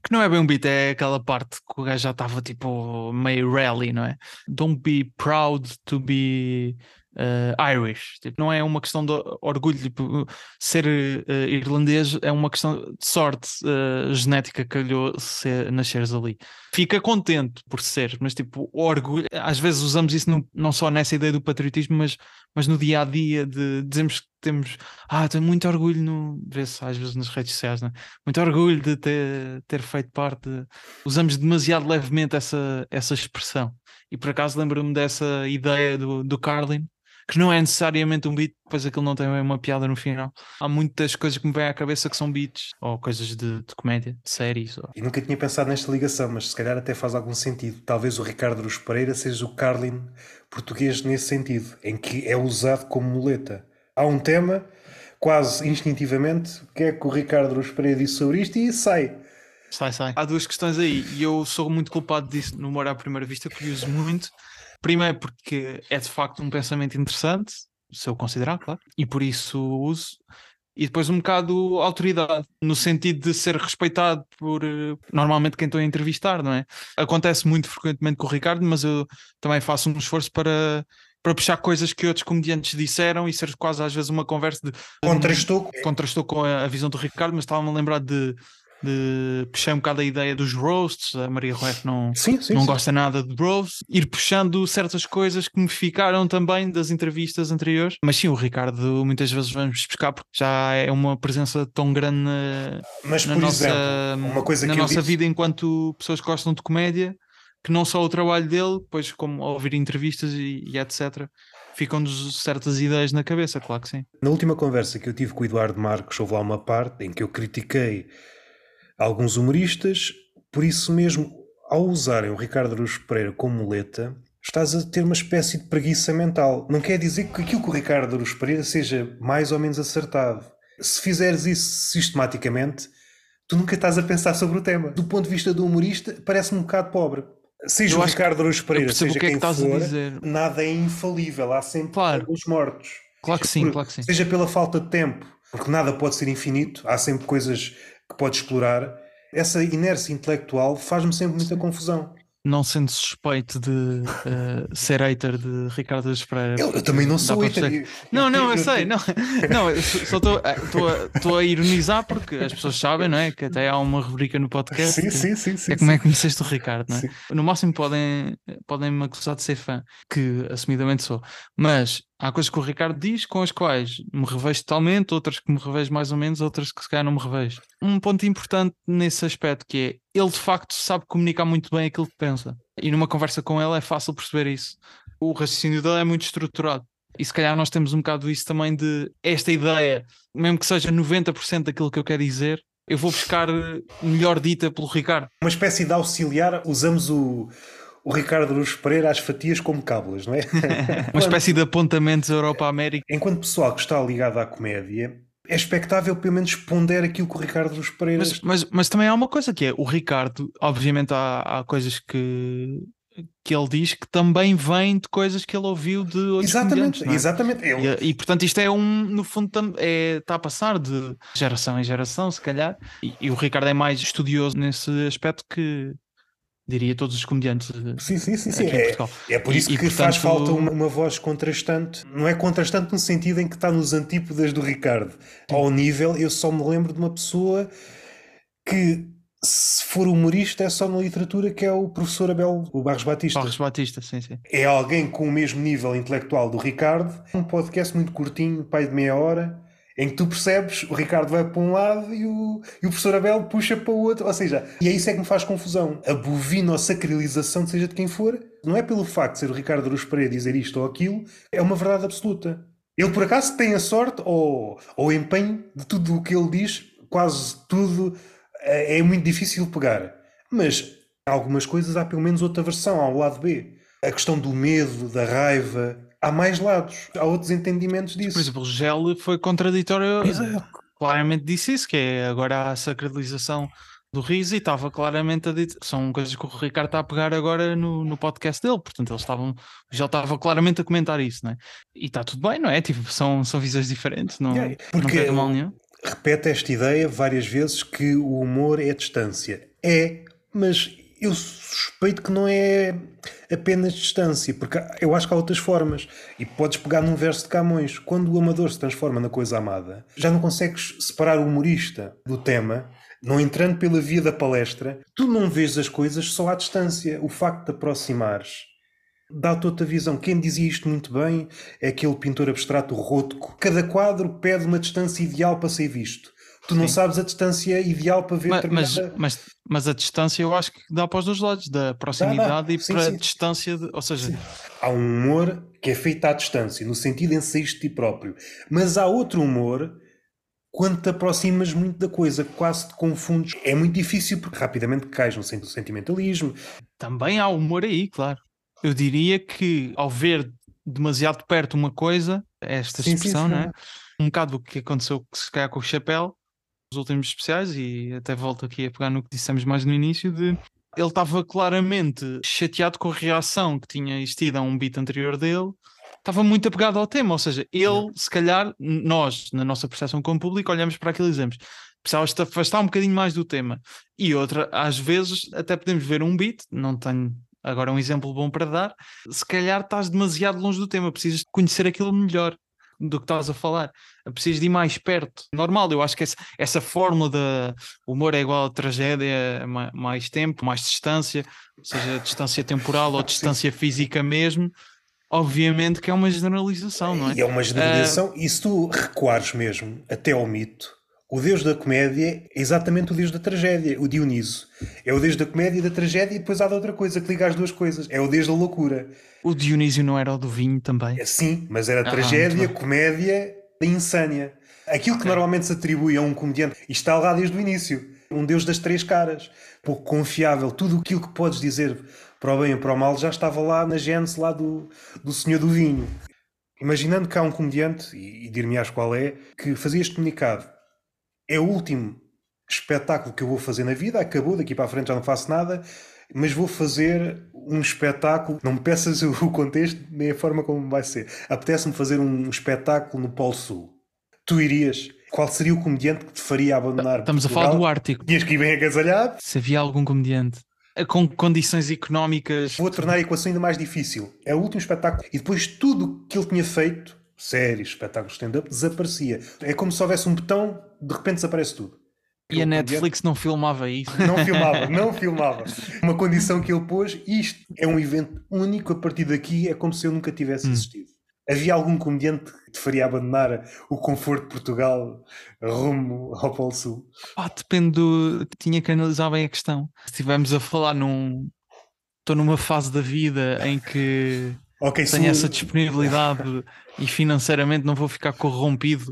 que não é bem um beat, é aquela parte que o gajo já estava tipo meio rally, não é? Don't be proud to be uh, Irish. Tipo, não é uma questão de orgulho. Tipo, ser uh, irlandês é uma questão de sorte uh, genética que calhou ser, nasceres ali. Fica contente por ser, mas tipo, orgulho. Às vezes usamos isso no, não só nessa ideia do patriotismo, mas, mas no dia a dia de dizemos que temos, ah, tenho muito orgulho no, vê-se às vezes nas redes sociais, né? muito orgulho de ter, ter feito parte, de... usamos demasiado levemente essa, essa expressão. E por acaso lembro-me dessa ideia do, do Carlin, que não é necessariamente um beat, depois aquilo não tem uma piada no final. Há muitas coisas que me vêm à cabeça que são beats, ou coisas de, de comédia, de séries. Ou... E nunca tinha pensado nesta ligação, mas se calhar até faz algum sentido. Talvez o Ricardo Ruz Pereira seja o Carlin português nesse sentido, em que é usado como muleta. Há um tema, quase instintivamente, o que é que o Ricardo Ruz Pereira disse sobre isto e sai. Sai, sai. Há duas questões aí, e eu sou muito culpado disso no humor à primeira vista, que uso muito Primeiro porque é de facto um pensamento interessante, se eu considerar, claro, e por isso uso. E depois um bocado autoridade, no sentido de ser respeitado por eh, normalmente quem estou a entrevistar, não é? Acontece muito frequentemente com o Ricardo, mas eu também faço um esforço para para puxar coisas que outros comediantes disseram e ser quase às vezes uma conversa de contrastou, contrastou com a, a visão do Ricardo, mas estava-me a lembrar de de puxar um bocado a ideia dos roasts, a Maria Rueff não, sim, sim, não sim. gosta nada de roasts, ir puxando certas coisas que me ficaram também das entrevistas anteriores, mas sim, o Ricardo muitas vezes vamos buscar porque já é uma presença tão grande na, mas, na nossa, exemplo, uma coisa na nossa disse... vida enquanto pessoas que gostam de comédia, que não só o trabalho dele, depois como ouvir entrevistas e, e etc., ficam-nos certas ideias na cabeça, claro que sim. Na última conversa que eu tive com o Eduardo Marcos, houve lá uma parte em que eu critiquei alguns humoristas, por isso mesmo, ao usarem o Ricardo Aruz Pereira como muleta, estás a ter uma espécie de preguiça mental. Não quer dizer que aquilo que o Ricardo Aruz Pereira seja mais ou menos acertado. Se fizeres isso sistematicamente, tu nunca estás a pensar sobre o tema. Do ponto de vista do humorista, parece-me um bocado pobre. Seja o Ricardo Aruz Pereira, seja que é quem que for, nada é infalível. Há sempre claro. os mortos. Claro que sim, por, claro que sim. Seja pela falta de tempo, porque nada pode ser infinito, há sempre coisas que pode explorar, essa inércia intelectual faz-me sempre muita confusão. Não sendo suspeito de uh, ser hater de Ricardo Espreira. Eu, eu, também não sou hater. Não, não, eu sei. Não, não só estou a, a ironizar porque as pessoas sabem, não é? Que até há uma rubrica no podcast. Sim, sim, sim, sim. É como é que conheceste o Ricardo, não é? Sim. No máximo podem, podem me acusar de ser fã, que assumidamente sou. Mas há coisas que o Ricardo diz com as quais me revejo totalmente, outras que me revejo mais ou menos, outras que se calhar não me revejo. Um ponto importante nesse aspecto que é ele de facto sabe comunicar muito bem aquilo que pensa. E numa conversa com ele é fácil perceber isso. O raciocínio dele é muito estruturado. E se calhar nós temos um bocado isso também de esta ideia, mesmo que seja 90% daquilo que eu quero dizer, eu vou buscar melhor dita pelo Ricardo. Uma espécie de auxiliar, usamos o, o Ricardo Luz Pereira às fatias como cábulas, não é? Uma espécie de apontamentos Europa-América. Enquanto pessoal que está ligado à comédia, é expectável pelo menos ponder aquilo que o Ricardo Luz Pereira... Mas, mas, mas, também há uma coisa que é, o Ricardo, obviamente há, há coisas que que ele diz que também vem de coisas que ele ouviu de outros Exatamente, é? exatamente. Eu... E, e, portanto isto é um, no fundo, é, está a passar de geração em geração, se calhar, e, e, o Ricardo é mais estudioso nesse aspecto que, diria todos os comediantes. Sim, sim, sim. sim. É, é, por isso e, que e, portanto... faz falta uma, uma, voz contrastante. Não é contrastante no sentido em que está nos antípodas do Ricardo. Sim. Ao nível, eu só me lembro de uma pessoa que. Se for humorista, é só na literatura que é o professor Abel o Barros Batista. Barros Batista, sim, sim. É alguém com o mesmo nível intelectual do Ricardo. Um podcast muito curtinho, pai de meia hora, em que tu percebes, o Ricardo vai para um lado e o, e o professor Abel puxa para o outro. Ou seja, e é isso é que me faz confusão. A bovina sacralização, seja de quem for, não é pelo facto de ser o Ricardo Aruz Pereira dizer isto ou aquilo, é uma verdade absoluta. Ele por acaso tem a sorte ou, ou o empenho de tudo o que ele diz, quase tudo é, é muito difícil pegar. Mas algumas coisas há pelo menos outra versão, ao lado B. A questão do medo, da raiva, há mais lados, há outros entendimentos disso. Por exemplo, o Gel foi contraditório, Exato. claramente disse isso, que é agora a sacralização do riso e estava claramente a dizer, são coisas que o Ricardo está a pegar agora no, no podcast dele, portanto eles estavam, já estava claramente a comentar isso, não é? E está tudo bem, não é? Tipo, são, são visões diferentes, não, é? Porque não mal nenhum. repete esta ideia várias vezes que o humor é distância. É, mas eu suspeito que não é apenas distância, porque eu acho que há outras formas. E podes pegar num verso de Camões. Quando o amador se transforma na coisa amada, já não consegues separar o humorista do tema, não entrando pela via da palestra. Tu não vês as coisas só à distância. O facto de aproximares dá-te outra visão. Quem dizia isto muito bem é aquele pintor abstrato Rothko. Cada quadro pede uma distância ideal para ser visto. Tu não Sim. sabes a distância ideal para ver mas, mas, mas, mas, a distância eu acho que dá para os dois lados, da proximidade dá, dá. e sim, para sim. a distância, de, ou seja... Sim. Há um humor que é feito à distância, no sentido em sair de ti próprio. Mas há outro humor quando te aproximas muito da coisa, quase te confundes. É muito difícil porque rapidamente cais no sentimentalismo. Também há humor aí, claro. Eu diria que ao ver demasiado perto uma coisa, esta sim, expressão, sim, sim. Né? um bocado o que aconteceu se calhar com o chapéu, últimos especiais, e até volto aqui a pegar no que dissemos mais no início, de ele estava claramente chateado com a reação que tinha existido a um beat anterior dele, estava muito apegado ao tema, ou seja, ele, se calhar, nós, na nossa percepção como público, olhamos para aquilo e dizemos precisava te afastar um bocadinho mais do tema. E outra, às vezes, até podemos ver um beat, não tenho agora um exemplo bom para dar, se calhar estás demasiado longe do tema, precisas conhecer aquilo melhor do que estás a falar. Precisas de ir mais perto. Normal, eu acho que essa, essa fórmula de humor é igual a tragédia, mais tempo, mais distância, seja distância temporal ou distância física mesmo. Obviamente que é uma generalização, não é? E é uma generalização, uh... e se tu recuares mesmo até ao mito, o deus da comédia é exatamente o deus da tragédia, o Dioniso. É o deus da comédia e da tragédia, e depois há de outra coisa que liga as duas coisas. É o deus da loucura. O Dionísio não era o do vinho também? É, sim, mas era ah, tragédia, comédia e insânia. Aquilo que okay. normalmente se atribui a um comediante, e está lá desde o início. Um deus das três caras. Pouco confiável. Tudo aquilo que podes dizer para o bem ou para o mal já estava lá na gênese lá do, do Senhor do Vinho. Imaginando que há um comediante, e, e dir-me-ás qual é, que fazia este comunicado é o último espetáculo que eu vou fazer na vida, acabou, daqui para a frente já não faço nada, mas vou fazer um espetáculo. Não me peças o contexto nem a forma como vai ser. Apetece-me fazer um espetáculo no Polo Sul. Tu irias? Qual seria o comediante que te faria abandonar? Estamos Portugal? a falar do Ártico. Tinhas que ir bem agasalhado. Se havia algum comediante com condições económicas. Vou tornar a equação ainda mais difícil. É o último espetáculo. E depois tudo que ele tinha feito séries, espetáculos stand-up, desaparecia. É como se houvesse um botão, de repente desaparece tudo. E a Netflix não filmava isso? Não filmava, não filmava. Uma condição que ele pôs, isto é um evento único, a partir daqui é como se eu nunca tivesse hum. existido. Havia algum comediante que te faria abandonar o conforto de Portugal rumo ao Polo Sul? Ah, depende do. Tinha que analisar bem a questão. Se estivermos a falar num. Estou numa fase da vida em que okay, tenho essa disponibilidade e financeiramente não vou ficar corrompido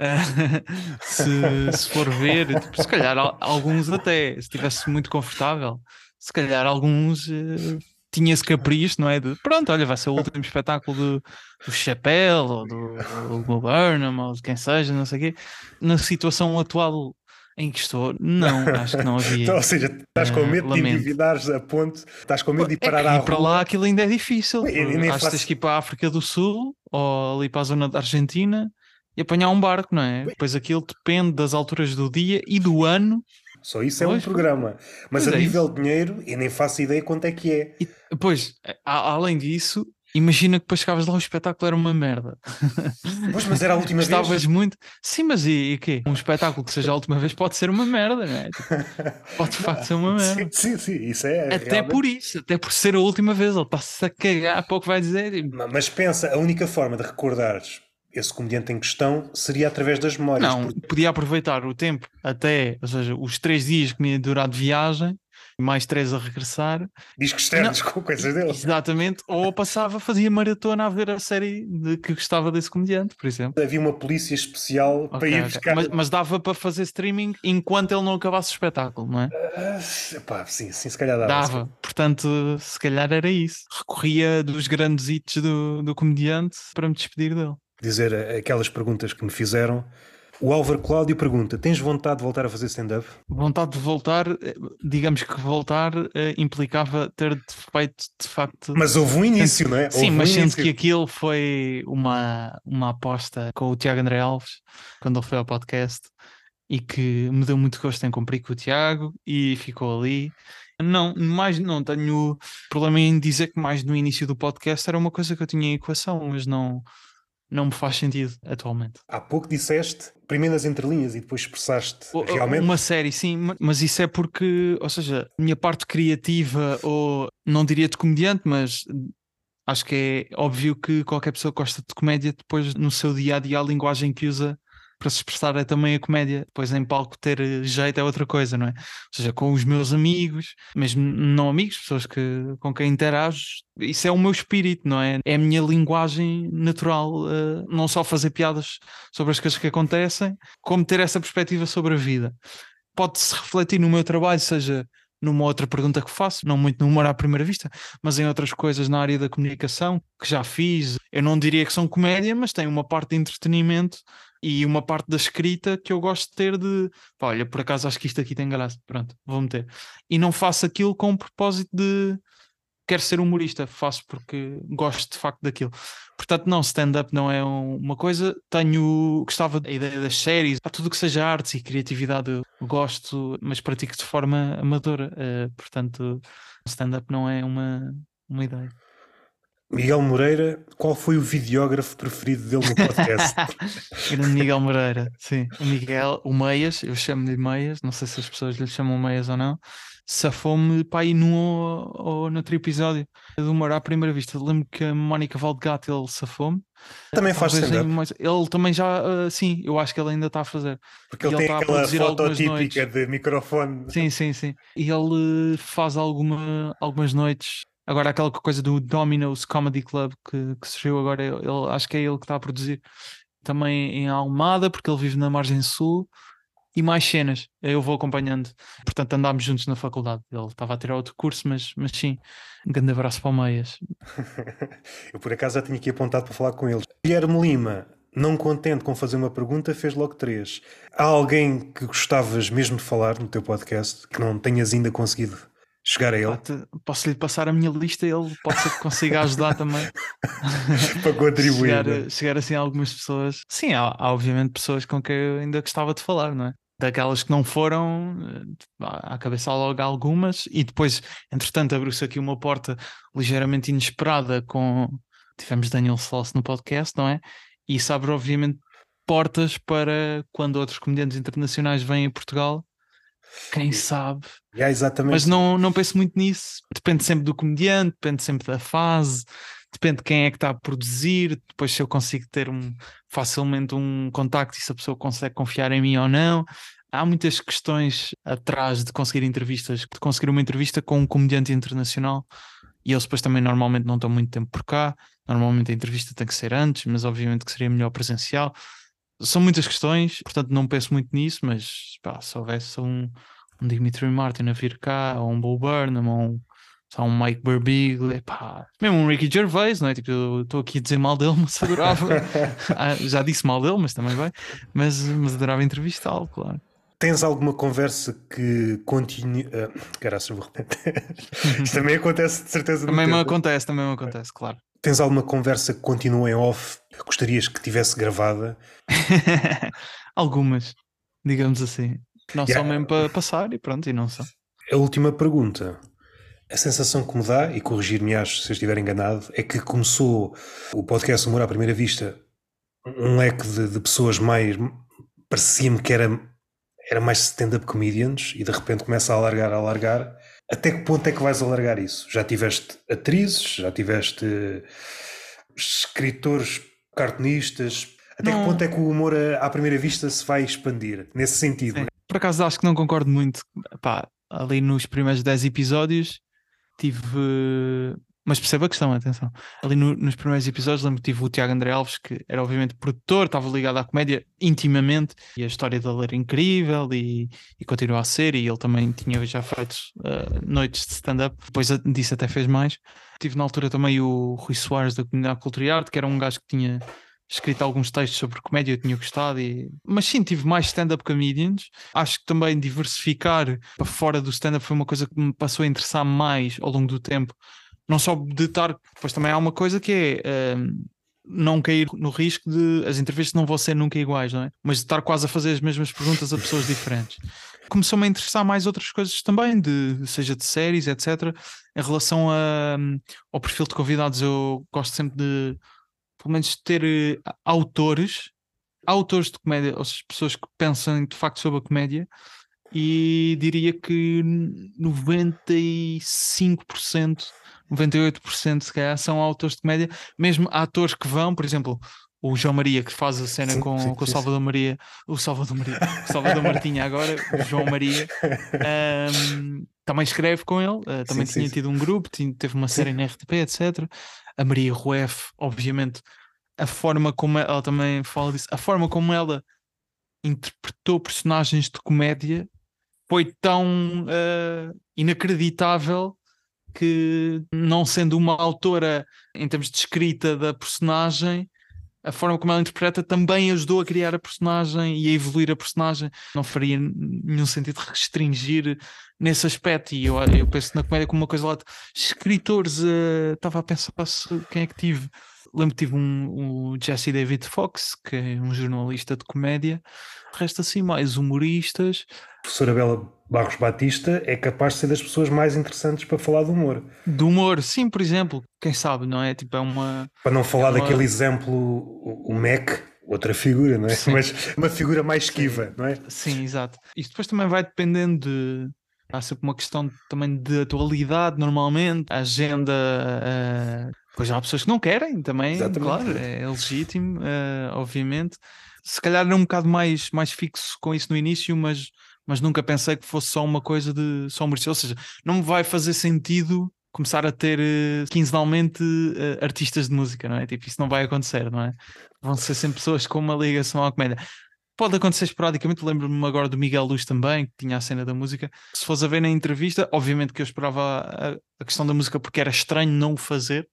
uh, se, se, for ver. Tipo, se calhar alguns até, se estivesse muito confortável, se calhar alguns uh, tinha esse capricho, não é? De pronto, olha, vai ser o último espetáculo do, do Chappelle ou do, do Burnham ou de quem seja, não sei o quê. Na situação atual em que estou, não, acho que não havia. então, ou seja, estás com medo uh, de endividares a ponte, estás com medo de ir é parar é, à rua. para lá aquilo ainda é difícil. Acho faço... que tens que ir para a África do Sul ou ali para a zona da Argentina e apanhar um barco, não é? Bem, Pois aquilo depende das alturas do dia e do ano. Só isso é pois, um programa. Mas a é nível isso. de dinheiro, eu nem faço ideia quanto é que é. E, pois, a, além disso, Imagina que depois chegavas lá o espetáculo era uma merda. Pois, mas era a última Estavas vez. muito. Sim, mas e, e quê? Um espetáculo que seja a última vez pode ser uma merda, não é? Tipo, pode de facto ser uma merda. Sim, sim, sim. isso é. Até realmente... por isso, até por ser a última vez, ele está-se a cagar, pouco vai dizer. Mas pensa, a única forma de recordares esse comediante em questão seria através das memórias. Não, porque... podia aproveitar o tempo até, ou seja, os três dias que me ia durar de viagem mais três a regressar. Discos externos com coisas dele. Exatamente, ou passava, fazia maratona a ver a série de que gostava desse comediante, por exemplo. Havia uma polícia especial okay, para ir buscar. Okay. Mas, mas, dava para fazer streaming enquanto ele não acabasse o espetáculo, não é? Uh, epá, sim, sim, se calhar dava. Dava, portanto, se calhar era isso. Recorria dos grandes hits do, do comediante para me despedir dele. Dizer aquelas perguntas que me fizeram o Álvaro Cláudio pergunta: tens vontade de voltar a fazer stand-up? Vontade de voltar, eh, digamos que voltar eh, implicava ter feito de facto. Mas houve um início, não é? Sim, houve mas um sendo que aquilo foi uma, uma aposta com o Tiago André Alves, quando ele foi ao podcast, e que me deu muito gosto em cumprir com o Tiago e ficou ali. Não, mais não tenho problema em dizer que mais no início do podcast era uma coisa que eu tinha em equação, mas não não me faz sentido atualmente. Há pouco disseste, primeiro nas entrelinhas e depois expressaste realmente. Uma série, sim, mas isso é porque, ou seja, minha parte criativa, ou não diria de comediante, mas Acho que é óbvio que qualquer pessoa que gosta de comédia, depois no seu dia a dia, a linguagem que usa para se expressar é também a comédia. Depois em palco ter jeito é outra coisa, não é? Ou seja, com os meus amigos, mesmo não amigos, pessoas que, com quem interajo, isso é o meu espírito, não é? É a minha linguagem natural, uh, não só fazer piadas sobre as coisas que acontecem, como ter essa perspectiva sobre a vida. Pode-se refletir no meu trabalho, seja numa outra pergunta que faço, não muito no humor à primeira vista, mas em outras coisas na área da comunicação que já fiz. Eu não diria que são comédia, mas tem uma parte de entretenimento e uma parte da escrita que eu gosto de ter de pá, olha, por acaso acho que isto aqui tem graça, pronto, vou meter. E não faço aquilo com o propósito de quero ser humorista, faço porque gosto de facto daquilo. Portanto, não, stand-up não é uma coisa. Tenho, gostava da ideia das séries, a tudo que seja artes e criatividade eu gosto, mas pratico de forma amadora. Uh, portanto, stand-up não é uma, uma ideia. Miguel Moreira, qual foi o videógrafo preferido dele no podcast? Grande Miguel Moreira, sim. O Miguel, o Meias, eu chamo-lhe Meias, não sei se as pessoas lhe chamam Meias ou não safou-me para ir num ou, ou noutro episódio do Humor à Primeira Vista. Lembro que a Mónica Valdegato ele safou-me. Também faz stand Ele também já, uh, sim, eu acho que ele ainda está a fazer. Porque ele, ele tem aquela foto típica de microfone. Sim, sim, sim. E ele faz alguma, algumas noites. Agora, aquela coisa do Domino's Comedy Club que, que surgiu agora, ele, acho que é ele que está a produzir também em Almada, porque ele vive na margem sul e mais cenas. Eu vou acompanhando. Portanto, andámos juntos na faculdade. Ele estava a tirar outro curso, mas, mas sim, um grande abraço para o Meias. Eu por acaso já tinha aqui apontado para falar com eles. Guilherme Lima, não contente com fazer uma pergunta, fez logo três. Há alguém que gostavas mesmo de falar no teu podcast que não tenhas ainda conseguido chegar a ele? Posso-lhe passar a minha lista, ele pode ser que consiga ajudar também. para contribuir. chegar, né? chegar assim a algumas pessoas. Sim, há, há, obviamente pessoas com quem eu ainda gostava de falar, não é? Daquelas que não foram, eh, à cabeça logo algumas, e depois, entretanto, abriu-se aqui uma porta ligeiramente inesperada com. Tivemos Daniel Sloss no podcast, não é? E isso abre, obviamente, portas para quando outros comediantes internacionais vêm a Portugal quem sabe? Yeah, exatamente. Mas não, não penso muito nisso. Depende sempre do comediante, depende sempre da fase, depende de quem é que está a produzir. Depois, se eu consigo ter um, facilmente um contacto e se a pessoa consegue confiar em mim ou não. Há muitas questões atrás de conseguir entrevistas, de conseguir uma entrevista com um comediante internacional e eles depois também normalmente não estão muito tempo por cá. Normalmente a entrevista tem que ser antes, mas obviamente que seria melhor presencial são muitas questões, portanto não penso muito nisso, mas pá, se houvesse um, um Dimitri Martin a vir cá, ou um Bo Burnham, ou um, só um Mike Birbiglia, pá, mesmo um Ricky Gervais, não é? Tipo, eu estou aqui a dizer mal dele, mas adorava. ah, já disse mal dele, mas também vai. Mas, mas adorava entrevistá-lo, claro. Tens alguma conversa que continue. Uh, Caraca, vou Isto também acontece de certeza. Também me acontece, também me acontece, claro. Tens alguma conversa que continua em off que gostarias que tivesse gravada? Algumas, digamos assim. Não yeah. só mesmo para passar e pronto, e não são. A última pergunta. A sensação que me dá, e corrigir-me acho se eu estiver enganado, é que começou o podcast Humor à Primeira Vista um leque de, de pessoas mais. parecia-me que era, era mais stand-up comedians e de repente começa a alargar, a alargar até que ponto é que vais alargar isso? Já tiveste atrizes, já tiveste escritores, cartunistas. Até não. que ponto é que o humor à primeira vista se vai expandir nesse sentido? Sim. Por acaso acho que não concordo muito. Pá, ali nos primeiros 10 episódios tive mas perceba a questão, atenção. Ali no, nos primeiros episódios lembro que tive o Tiago André Alves, que era obviamente produtor, estava ligado à comédia intimamente, e a história dele era incrível e, e continua a ser, e ele também tinha já feito uh, noites de stand-up, depois disso até fez mais. Tive na altura também o Rui Soares da Comunidade Cultura e Arte, que era um gajo que tinha escrito alguns textos sobre comédia, eu tinha gostado, e... mas sim, tive mais stand-up comedians. Acho que também diversificar para fora do stand-up foi uma coisa que me passou a interessar mais ao longo do tempo, não só de estar, pois também há uma coisa que é uh, não cair no risco de as entrevistas não vão ser nunca iguais, não é? Mas de estar quase a fazer as mesmas perguntas a pessoas diferentes. Começou-me a interessar mais outras coisas também, de, seja de séries, etc. Em relação a, ao perfil de convidados, eu gosto sempre de, pelo menos, ter uh, autores, autores de comédia, ou seja, pessoas que pensam de facto sobre a comédia, e diria que 95% 98% se calhar são autores de comédia, mesmo atores que vão, por exemplo, o João Maria que faz a cena sim, com, sim, com o Salvador sim. Maria, o Salvador Maria, o Salvador Martinha agora, o João Maria, um, também escreve com ele, uh, também tinha tido um grupo, tinha, teve uma série na RTP, etc. A Maria Rueff, obviamente, a forma como ela, ela também fala disso, a forma como ela interpretou personagens de comédia foi tão uh, inacreditável que, não sendo uma autora em termos de escrita da personagem, a forma como ela interpreta também ajudou a criar a personagem e a evoluir a personagem. Não faria nenhum sentido restringir nesse aspecto. E eu, eu penso na comédia como uma coisa lá de escritores. Uh, estava a pensar quem é que tive. Lembro que tive um, o Jesse David Fox, que é um jornalista de comédia. Resta assim mais humoristas. Professora Bela Barros Batista é capaz de ser das pessoas mais interessantes para falar do humor. Do humor, sim, por exemplo, quem sabe, não é? Tipo, é uma. Para não falar é uma... daquele exemplo, o Mac, outra figura, não é? Sim. Mas uma figura mais esquiva, não é? Sim, exato. Isto depois também vai dependendo de. Há sempre uma questão também de atualidade, normalmente, a agenda. Uh... Pois há pessoas que não querem também, Exatamente. claro, é legítimo, uh, obviamente. Se calhar era um bocado mais, mais fixo com isso no início, mas mas nunca pensei que fosse só uma coisa de só um Ou seja, não me vai fazer sentido começar a ter uh, quinzenalmente uh, artistas de música, não é? Tipo, isso não vai acontecer, não é? Vão ser sempre pessoas com uma ligação à comédia. Pode acontecer esporadicamente, lembro-me agora do Miguel Luz também, que tinha a cena da música. Se fosse a ver na entrevista, obviamente que eu esperava a, a questão da música porque era estranho não o fazer,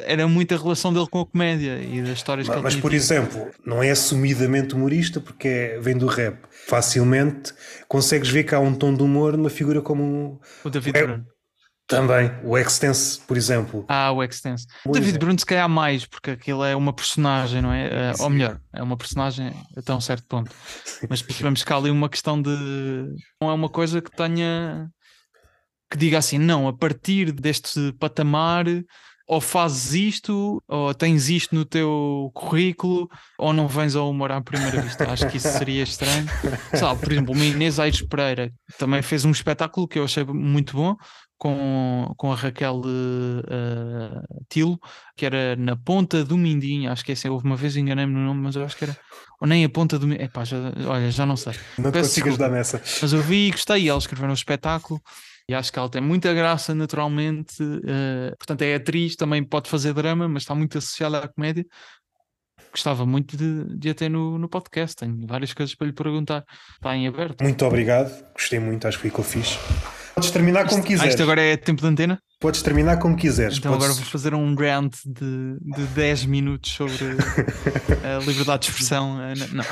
era muita relação dele com a comédia e das histórias mas, que ele Mas, por exemplo, não é assumidamente humorista porque é, vem do rap. Facilmente consegues ver que há um tom de humor numa figura como o David é, Bruno. Também, o Extense, por exemplo. Ah, o Extense. O David é. Bruno, se calhar mais, porque aquilo é uma personagem, não é? Uh, ou melhor, é uma personagem até um certo ponto. Mas percebemos que há ali uma questão de. Não é uma coisa que tenha. que diga assim, não, a partir deste patamar ou fazes isto, ou tens isto no teu currículo, ou não vens ao humor à primeira vista. Acho que isso seria estranho. Sabe, por exemplo, o Inês Aires Pereira também fez um espetáculo que eu achei muito bom. Com, com a Raquel uh, Tilo, que era na ponta do Mindinho, acho que é assim, houve uma vez enganei-me no nome, mas eu acho que era, ou nem a ponta do Mindinho, já, olha, já não sei. Não Peço consigo ajudar nessa. Mas eu vi e gostei, ela escreveu um espetáculo e acho que ela tem muita graça naturalmente. Uh, portanto, é atriz, também pode fazer drama, mas está muito associada à comédia. Gostava muito de, de a ter no, no podcast. Tenho várias coisas para lhe perguntar. Está em aberto. Muito obrigado, gostei muito, acho que ficou fixe. Podes terminar como isto, quiseres. Isto agora é tempo de antena? Podes terminar como quiseres. Então Podes... agora vou fazer um rant de, de 10 minutos sobre a liberdade de expressão. Eh, não.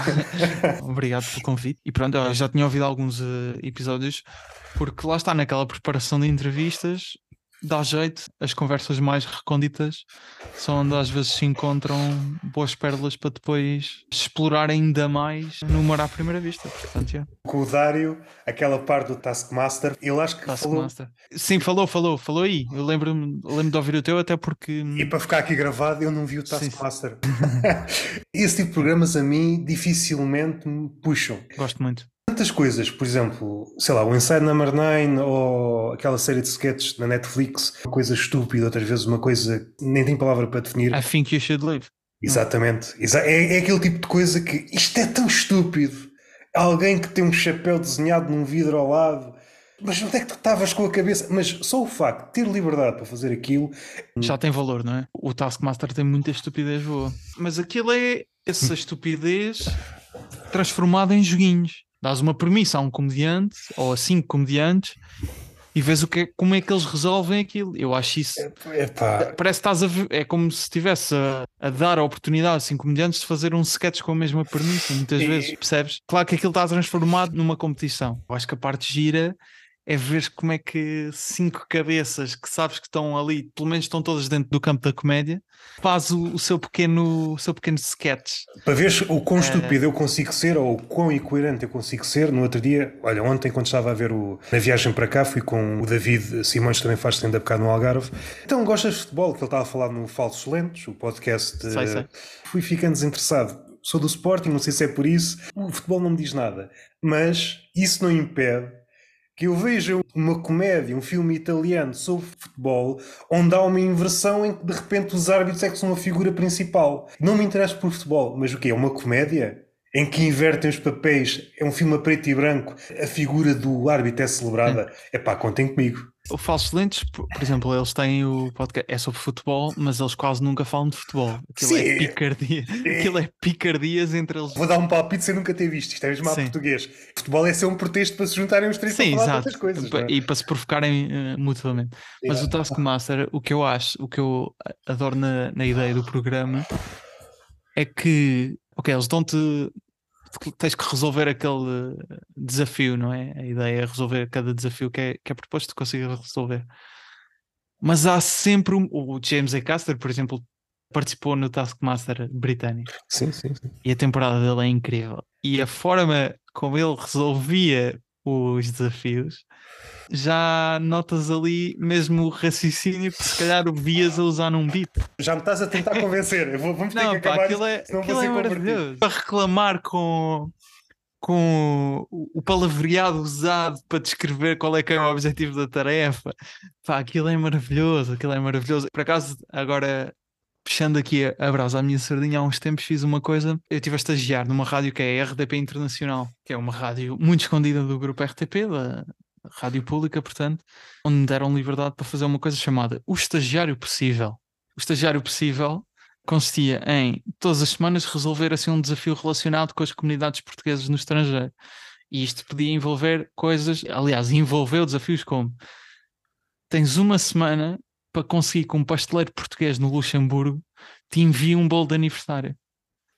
Obrigado pelo convite. E pronto, já tinha ouvido alguns uh, episódios porque lá está, naquela preparação de entrevistas, dá jeito, as conversas mais recônditas são onde às vezes se encontram boas pérolas para depois explorar ainda mais no humor à primeira vista. Portanto, yeah. Com o Dário, aquela parte do Taskmaster, ele acho que Taskmaster. falou. Sim, falou, falou, falou aí. Eu lembro-me lembro de ouvir o teu, até porque. E para ficar aqui gravado, eu não vi o Taskmaster. Esse tipo de programas a mim dificilmente me puxam. Gosto muito tantas coisas, por exemplo, sei lá, o Inside Number 9 ou aquela série de sketches na Netflix, uma coisa estúpida, outras vezes uma coisa nem tem palavra para definir. I think you should live. Exatamente. É, é aquele tipo de coisa que isto é tão estúpido. Alguém que tem um chapéu desenhado num vidro ao lado. Mas onde é que tu estavas com a cabeça? Mas só o facto de ter liberdade para fazer aquilo. Já tem valor, não é? O Taskmaster tem muita estupidez boa. Mas aquilo é essa estupidez transformada em joguinhos dás uma premissa a um comediante ou a cinco comediantes e vês o que é, como é que eles resolvem aquilo. Eu acho isso. Epá. Parece que estás a é como se estivesse a, a, dar a oportunidade a cinco comediantes de fazer um sketch com a mesma premissa, muitas e... vezes, percebes? Claro que aquilo está transformado numa competição. Eu acho que a parte gira é ver como é que cinco cabeças que sabes que estão ali, pelo menos estão todas dentro do campo da comédia, faz o, o seu, pequeno, o seu pequeno sketch. Para ver o quão é... estúpido eu consigo ser ou o quão incoerente eu consigo ser, no outro dia, olha, ontem quando estava a ver o, na viagem para cá, fui com o David Simões, também faz stand-up cá no Algarve. Então gostas de futebol, que ele estava a falar no Falsos Lentos, o podcast. Sei, sei. Fui ficando desinteressado. Sou do Sporting, não sei se é por isso. O futebol não me diz nada. Mas isso não impede que eu veja uma comédia, um filme italiano sobre futebol, onde há uma inversão em que de repente os árbitros é que são a figura principal. Não me interessa por futebol, mas o que é? Uma comédia? Em que invertem os papéis, é um filme a preto e branco, a figura do árbitro é celebrada. É pá, contem comigo. O Falsos Lentes, por exemplo, eles têm o podcast, é sobre futebol, mas eles quase nunca falam de futebol. Aquilo é Sim. é picardia. Aquilo é picardias entre eles. Vou dar um palpite sem nunca ter visto. Isto é mesmo a português. Futebol é ser um pretexto para se juntarem os três Sim, para falar exato. coisas. É? E para se provocarem uh, mutuamente. Mas o Taskmaster, o que eu acho, o que eu adoro na, na ideia do programa é que, ok, eles dão-te tens que resolver aquele desafio, não é? A ideia é resolver cada desafio que é, que é proposto, consigas resolver. Mas há sempre um, o James A. Caster, por exemplo, participou no Taskmaster britânico. Sim, sim, sim. E a temporada dele é incrível. E a forma como ele resolvia os desafios já notas ali mesmo o raciocínio que se calhar o vias a usar num beat. Já me estás a tentar convencer. Vou, vamos ter não, que pá, acabar aquilo é, aquilo é maravilhoso. Para reclamar com, com o palavreado usado para descrever qual é que é o objetivo da tarefa. Pá, aquilo é maravilhoso, aquilo é maravilhoso. Por acaso, agora puxando aqui a, brasa à minha sardinha, há uns tempos fiz uma coisa. Eu estive a estagiar numa rádio que é a RDP Internacional, que é uma rádio muito escondida do grupo RTP, da, rádio pública, portanto, onde me deram liberdade para fazer uma coisa chamada o estagiário possível. O estagiário possível consistia em todas as semanas resolver assim um desafio relacionado com as comunidades portuguesas no estrangeiro. E isto podia envolver coisas, aliás, envolveu desafios como tens uma semana para conseguir que um pasteleiro português no Luxemburgo te envie um bolo de aniversário.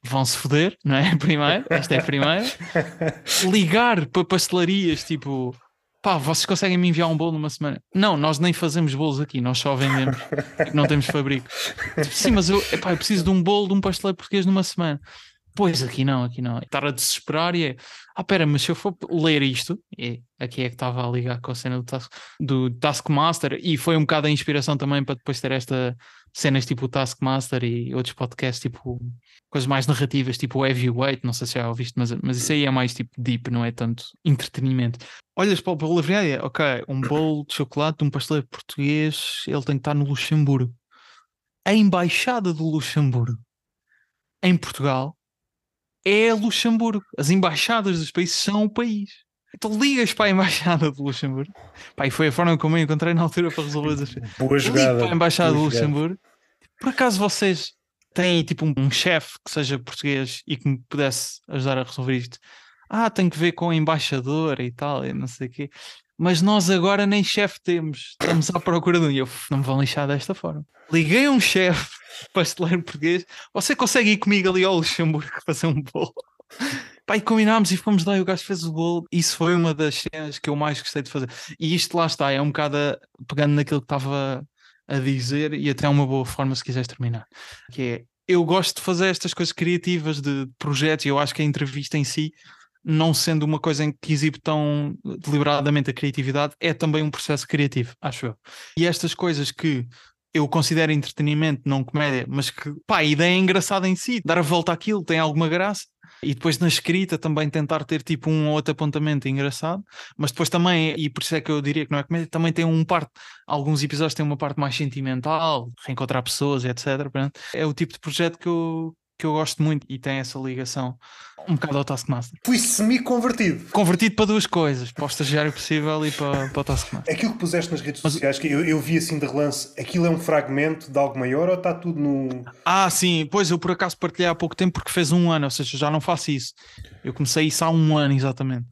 Vão-se foder, não é? Primeiro, esta é a primeira. Ligar para pastelarias tipo pá, vocês conseguem me enviar um bolo numa semana? Não, nós nem fazemos bolos aqui, nós só vendemos, não temos fabrico. Sim, mas eu, epá, eu preciso de um bolo de um pasteleiro português numa semana. Pois aqui não, aqui não. Estar a desesperar e é, ah, pera, mas se eu for ler isto, e aqui é que estava a ligar com a cena do, task, do Taskmaster, e foi um bocado a inspiração também para depois ter esta cenas tipo o Taskmaster e outros podcasts, tipo coisas mais narrativas, tipo o Heavyweight, não sei se já ouviste, mas, mas isso aí é mais tipo deep, não é tanto entretenimento. Olhas para o palavreado é, ok, um bolo de chocolate de um pasteleiro português, ele tem que estar no Luxemburgo. A embaixada do Luxemburgo em Portugal é Luxemburgo. As embaixadas dos países são o país. Então ligas para a embaixada de Luxemburgo. Pá, e foi a forma como eu encontrei na altura para resolver as Boa jogada. para a embaixada de Luxemburgo. Por acaso vocês têm tipo um, um chefe que seja português e que me pudesse ajudar a resolver isto? Ah, tem que ver com a embaixadora e tal, e não sei o quê. Mas nós agora nem chefe temos. Estamos à procura de um. E eu, não me vão lixar desta forma. Liguei a um chefe pasteleiro português. Você consegue ir comigo ali ao Luxemburgo fazer um bolo? Pai, combinámos e fomos lá e o gajo fez o bolo. Isso foi uma das cenas que eu mais gostei de fazer. E isto lá está, é um bocado pegando naquilo que estava a dizer e até uma boa forma se quiseres terminar. Que é, eu gosto de fazer estas coisas criativas de projetos e eu acho que a entrevista em si, não sendo uma coisa em que exibe tão deliberadamente a criatividade, é também um processo criativo, acho eu. E estas coisas que eu considero entretenimento, não comédia, mas que pá, a ideia é engraçada em si, dar a volta àquilo tem alguma graça. E depois na escrita também tentar ter tipo um ou outro apontamento engraçado, mas depois também, e por isso é que eu diria que não é comédia, também tem um parte, alguns episódios têm uma parte mais sentimental, reencontrar pessoas, etc. É o tipo de projeto que eu, que eu gosto muito e tem essa ligação um bocado ao Taskmaster. Fui semi-convertido. Convertido para duas coisas, para o estagiário possível e para, para o Taskmaster. Aquilo que puseste nas redes Mas... sociais, que eu, eu, vi assim de relance, aquilo é um fragmento de algo maior ou está tudo no. Ah, sim, pois eu por acaso partilhei há pouco tempo porque fez um ano, ou seja, já não faço isso. Eu comecei isso há um ano exatamente.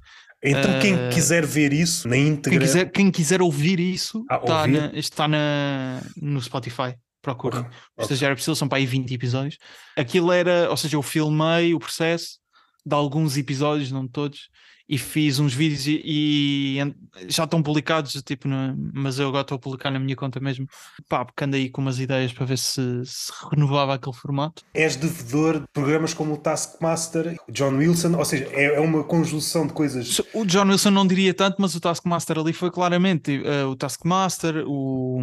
Então, quem uh, quiser ver isso na íntegra. Quem quiser, quem quiser ouvir isso, ah, está, ouvir? Na, está na, no Spotify procurem. Okay. O Estagiário Possível são para aí 20 episódios. Aquilo era, ou seja, eu filmei o processo de alguns episódios, não de todos, e fiz uns vídeos e, e já estão publicados, tipo, no, mas eu agora estou a publicar na minha conta mesmo, pá, porque ando aí com umas ideias para ver se, se renovava aquele formato. És devedor de programas como o Taskmaster, o John Wilson, ou seja, é, é, uma conjunção de coisas. O John Wilson não diria tanto, mas o Taskmaster ali foi claramente uh, o Taskmaster, o,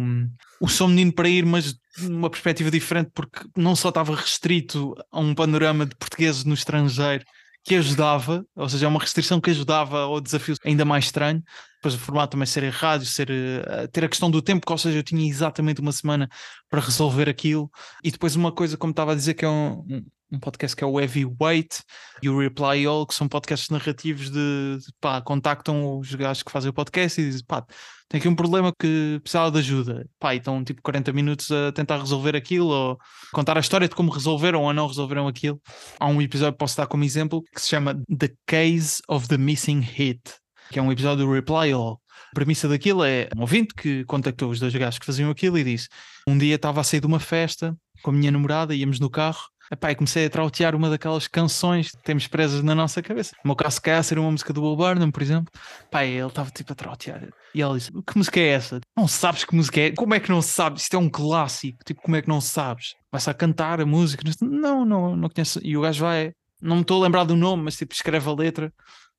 o Sou Menino para Ir, mas uma perspectiva diferente, porque não só estava restrito a um panorama de portugueses no estrangeiro que ajudava, ou seja, é uma restrição que ajudava ao desafio ainda mais estranho. Depois o formato também ser errado, ser, uh, ter a questão do tempo, que, ou seja, eu tinha exatamente uma semana para resolver aquilo. E depois uma coisa, como estava a dizer, que é um, um podcast que é o Heavyweight e o Reply All, que são podcasts narrativos de, de pá, contactam os gajos que fazem o podcast e dizem, pá, tem aqui um problema que precisava de ajuda. Pá, e estão tipo 40 minutos a tentar resolver aquilo ou contar a história de como resolveram ou não resolveram aquilo. Há um episódio que posso dar como exemplo que se chama The Case of the Missing Hit, que é um episódio do Reply All. A premissa daquilo é um ouvinte que contactou os dois gajos que faziam aquilo e disse: Um dia estava a sair de uma festa com a minha namorada, íamos no carro Epá, e comecei a trautear uma daquelas canções que temos presas na nossa cabeça. No meu caso, se ser uma música do Will Burnham, por exemplo. Pai, ele estava tipo a trautear. E ela disse: Que música é essa? Não sabes que música é? Como é que não sabes? Isto é um clássico. Tipo, como é que não sabes? Vai-se a cantar a música? Não, não, não conheço. E o gajo vai. Não me estou a lembrar do nome, mas tipo, escreve a letra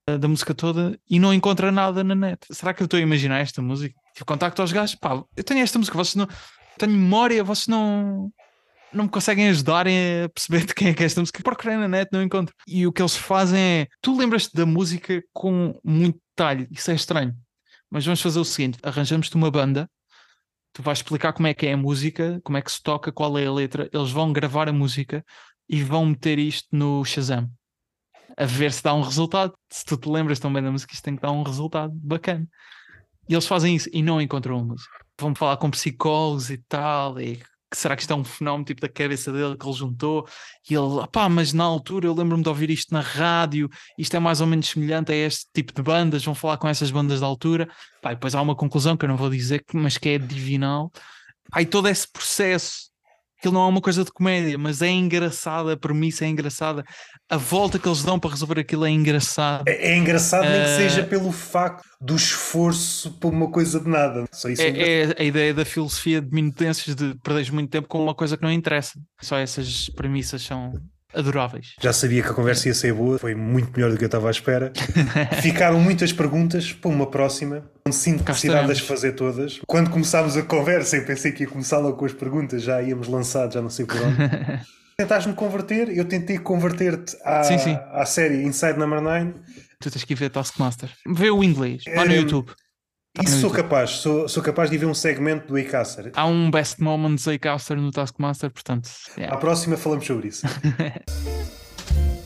eh, da música toda e não encontra nada na net. Será que eu estou a imaginar esta música? Tipo, contacto aos gajos, pá, eu tenho esta música, vocês não. Tenho memória, vocês não não me conseguem ajudar a perceber de quem é que é esta música. Procurei na net, não encontro. E o que eles fazem é: tu lembras-te da música com muito detalhe, isso é estranho. Mas vamos fazer o seguinte: arranjamos-te uma banda, tu vais explicar como é que é a música, como é que se toca, qual é a letra, eles vão gravar a música e vão meter isto no Shazam. A ver se dá um resultado. Se tu te lembras também da música, isto tem que dar um resultado bacana. E eles fazem isso e não encontram a música. Vão falar com psicólogos e tal, e que será que isto é um fenómeno tipo da cabeça dele que ele juntou? E ele, pá, mas na altura eu lembro-me de ouvir isto na rádio, isto é mais ou menos semelhante a este tipo de bandas, vão falar com essas bandas da altura. Pá, e depois há uma conclusão que eu não vou dizer, mas que é divinal. Aí todo esse processo aquilo não é uma coisa de comédia, mas é engraçada, a premissa é engraçada, a volta que eles dão para resolver aquilo é engraçado. É, é engraçado, nem que seja eh, pelo facto do esforço por uma coisa de nada. Só isso é, é, é a ideia da filosofia de minutências de perderes muito tempo com uma coisa que não interessa. Só essas premissas são, adoráveis. Já sabia que a conversa ia ser boa, foi muito melhor do que eu estava à espera. Ficaram muitas perguntas para uma próxima. Não sinto necessidade de as fazer todas. Quando começámos a conversa, eu pensei que ia começar logo com as perguntas, já íamos lançar, já não sei por onde. Tentaste-me converter, eu tentei converter-te à, sim, sim. à série Inside Number 9. Tu tens que ir ver Taskmaster. Vê o inglês, lá no um, YouTube. Tá Isso sou capaz, sou, sou capaz de ver um segmento do Acaster. Há um Best Moments Acaster no Taskmaster, portanto. Yeah. À próxima falamos sobre isso.